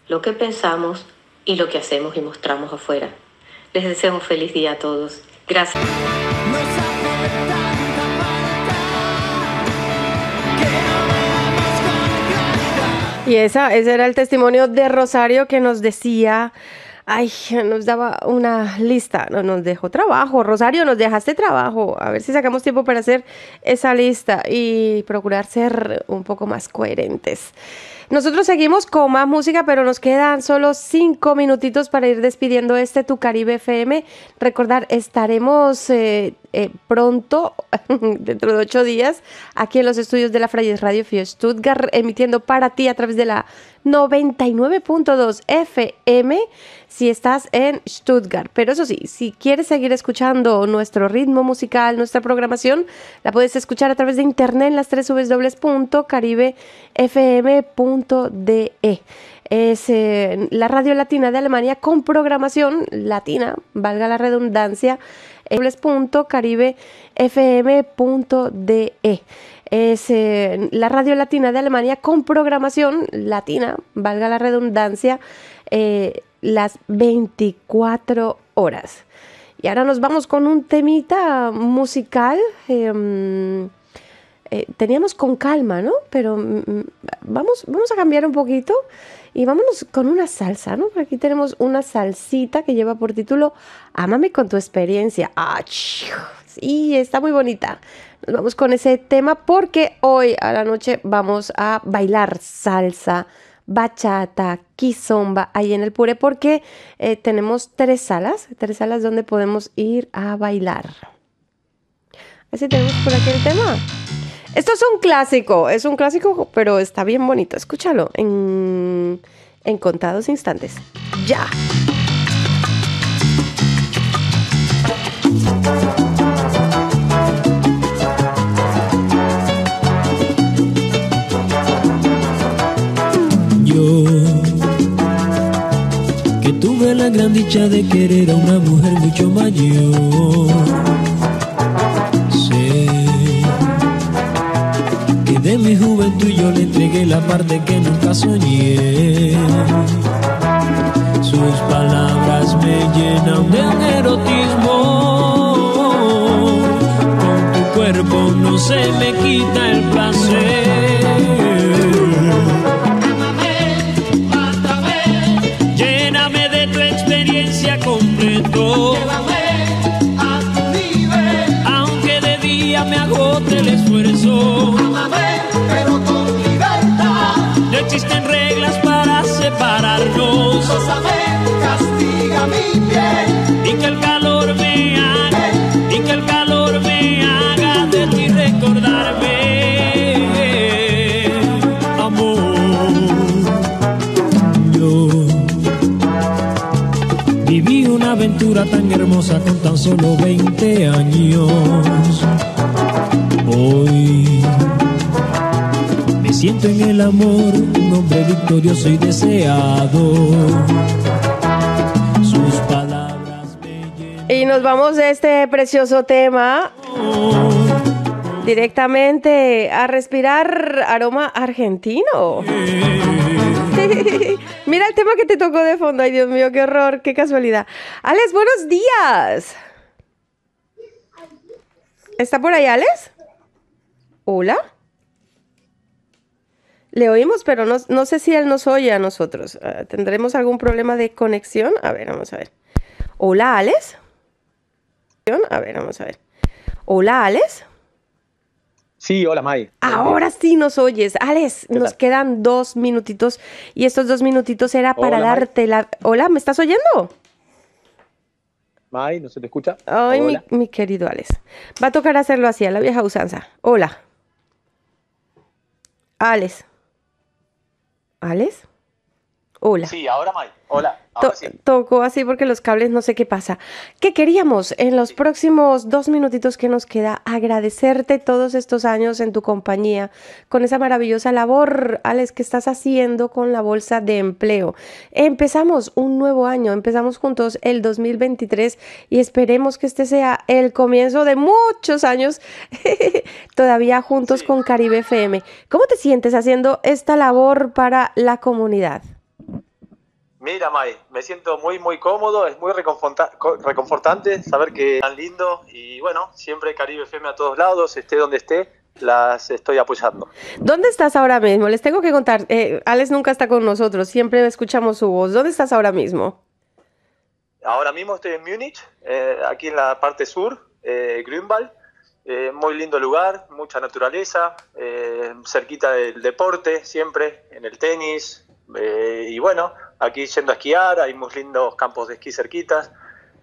lo que pensamos y lo que hacemos y mostramos afuera. Les deseo un feliz día a todos. Gracias. Y esa, ese era el testimonio de Rosario que nos decía, ay, nos daba una lista, no, nos dejó trabajo. Rosario, nos dejaste trabajo. A ver si sacamos tiempo para hacer esa lista y procurar ser un poco más coherentes. Nosotros seguimos con más música, pero nos quedan solo cinco minutitos para ir despidiendo este Tu Caribe FM. Recordar, estaremos eh, eh, pronto, dentro de ocho días, aquí en los estudios de la Frayes Radio Fio Stuttgart, emitiendo para ti a través de la 99.2 FM si estás en Stuttgart. Pero eso sí, si quieres seguir escuchando nuestro ritmo musical, nuestra programación, la puedes escuchar a través de internet en las tres www.caribefm.de. Es eh, la radio latina de Alemania con programación latina, valga la redundancia, www.caribefm.de. Es eh, la radio latina de Alemania con programación latina, valga la redundancia, eh, las 24 horas. Y ahora nos vamos con un temita musical. em, eh, teníamos con calma, ¿no? Pero mm, mm, vamos, vamos a cambiar un poquito y vámonos con una salsa, ¿no? Por aquí tenemos una salsita que lleva por título Ámame con tu experiencia. ¡Ah! Sí, está muy bonita. Nos vamos con ese tema porque hoy a la noche vamos a bailar salsa, bachata, kizomba ahí en el Pure porque eh, tenemos tres salas, tres salas donde podemos ir a bailar. Así tenemos por aquí el tema. Esto es un clásico, es un clásico, pero está bien bonito. Escúchalo en, en contados instantes. Ya. Yo, que tuve la gran dicha de querer a una mujer mucho mayor. De mi juventud yo le entregué la parte que nunca soñé. Sus palabras me llenan de un erotismo. Con tu cuerpo no se me quita el placer. Lléname de tu experiencia completo. a tu nivel. Aunque de día me agote el esfuerzo. Separarnos. castiga mi piel. Y que el calor me haga. Y que el calor me haga de ti recordarme. Amor. Yo Viví una aventura tan hermosa con tan solo 20 años. Siento en el amor, un hombre victorioso y deseado. Sus palabras Y nos vamos de este precioso tema directamente a respirar aroma argentino. Mira el tema que te tocó de fondo. Ay, Dios mío, qué horror, qué casualidad. Alex, buenos días. ¿Está por ahí, Alex? Hola. Le oímos, pero no, no sé si él nos oye a nosotros. Ah, ¿Tendremos algún problema de conexión? A ver, vamos a ver. Hola, Alex. A ver, vamos a ver. Hola, Alex. Sí, hola May. Ahora sí nos oyes. Alex, nos quedan dos minutitos y estos dos minutitos era para Hola, May. darte la... Hola, ¿me estás oyendo? May, ¿no se te escucha? Ay, mi, mi querido Alex. Va a tocar hacerlo así, a la vieja usanza. Hola. Alex. ¿Alex? Hola. Sí, ahora May. Hola. To- sí. Tocó así porque los cables no sé qué pasa. ¿Qué queríamos en los próximos dos minutitos que nos queda? Agradecerte todos estos años en tu compañía, con esa maravillosa labor, Alex, que estás haciendo con la bolsa de empleo. Empezamos un nuevo año, empezamos juntos el 2023 y esperemos que este sea el comienzo de muchos años todavía juntos con Caribe FM. ¿Cómo te sientes haciendo esta labor para la comunidad? Mira, May, me siento muy, muy cómodo, es muy reconforta- co- reconfortante saber que tan lindo y bueno, siempre Caribe FM a todos lados, esté donde esté, las estoy apoyando. ¿Dónde estás ahora mismo? Les tengo que contar. eh, Alex nunca está con nosotros, siempre escuchamos su voz. ¿Dónde estás ahora mismo? Ahora mismo estoy en Múnich, eh, aquí en la parte sur, eh, Grünwald, eh, muy lindo lugar, mucha naturaleza, eh, cerquita del deporte siempre, en el tenis, eh, y bueno, aquí yendo a esquiar, hay muy lindos campos de esquí cerquitas,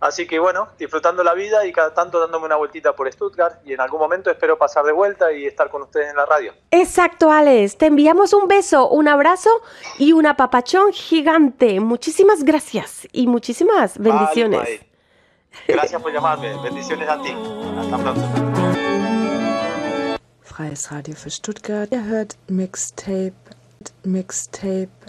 Así que bueno, disfrutando la vida y cada tanto dándome una vueltita por Stuttgart y en algún momento espero pasar de vuelta y estar con ustedes en la radio. Exacto, Alex. Te enviamos un beso, un abrazo y un apapachón gigante. Muchísimas gracias y muchísimas bendiciones. Bye, bye. Gracias por llamarme. Bendiciones a ti. Hasta pronto. Freies Radio für Stuttgart. Ihr hört Mixtape, Mixtape.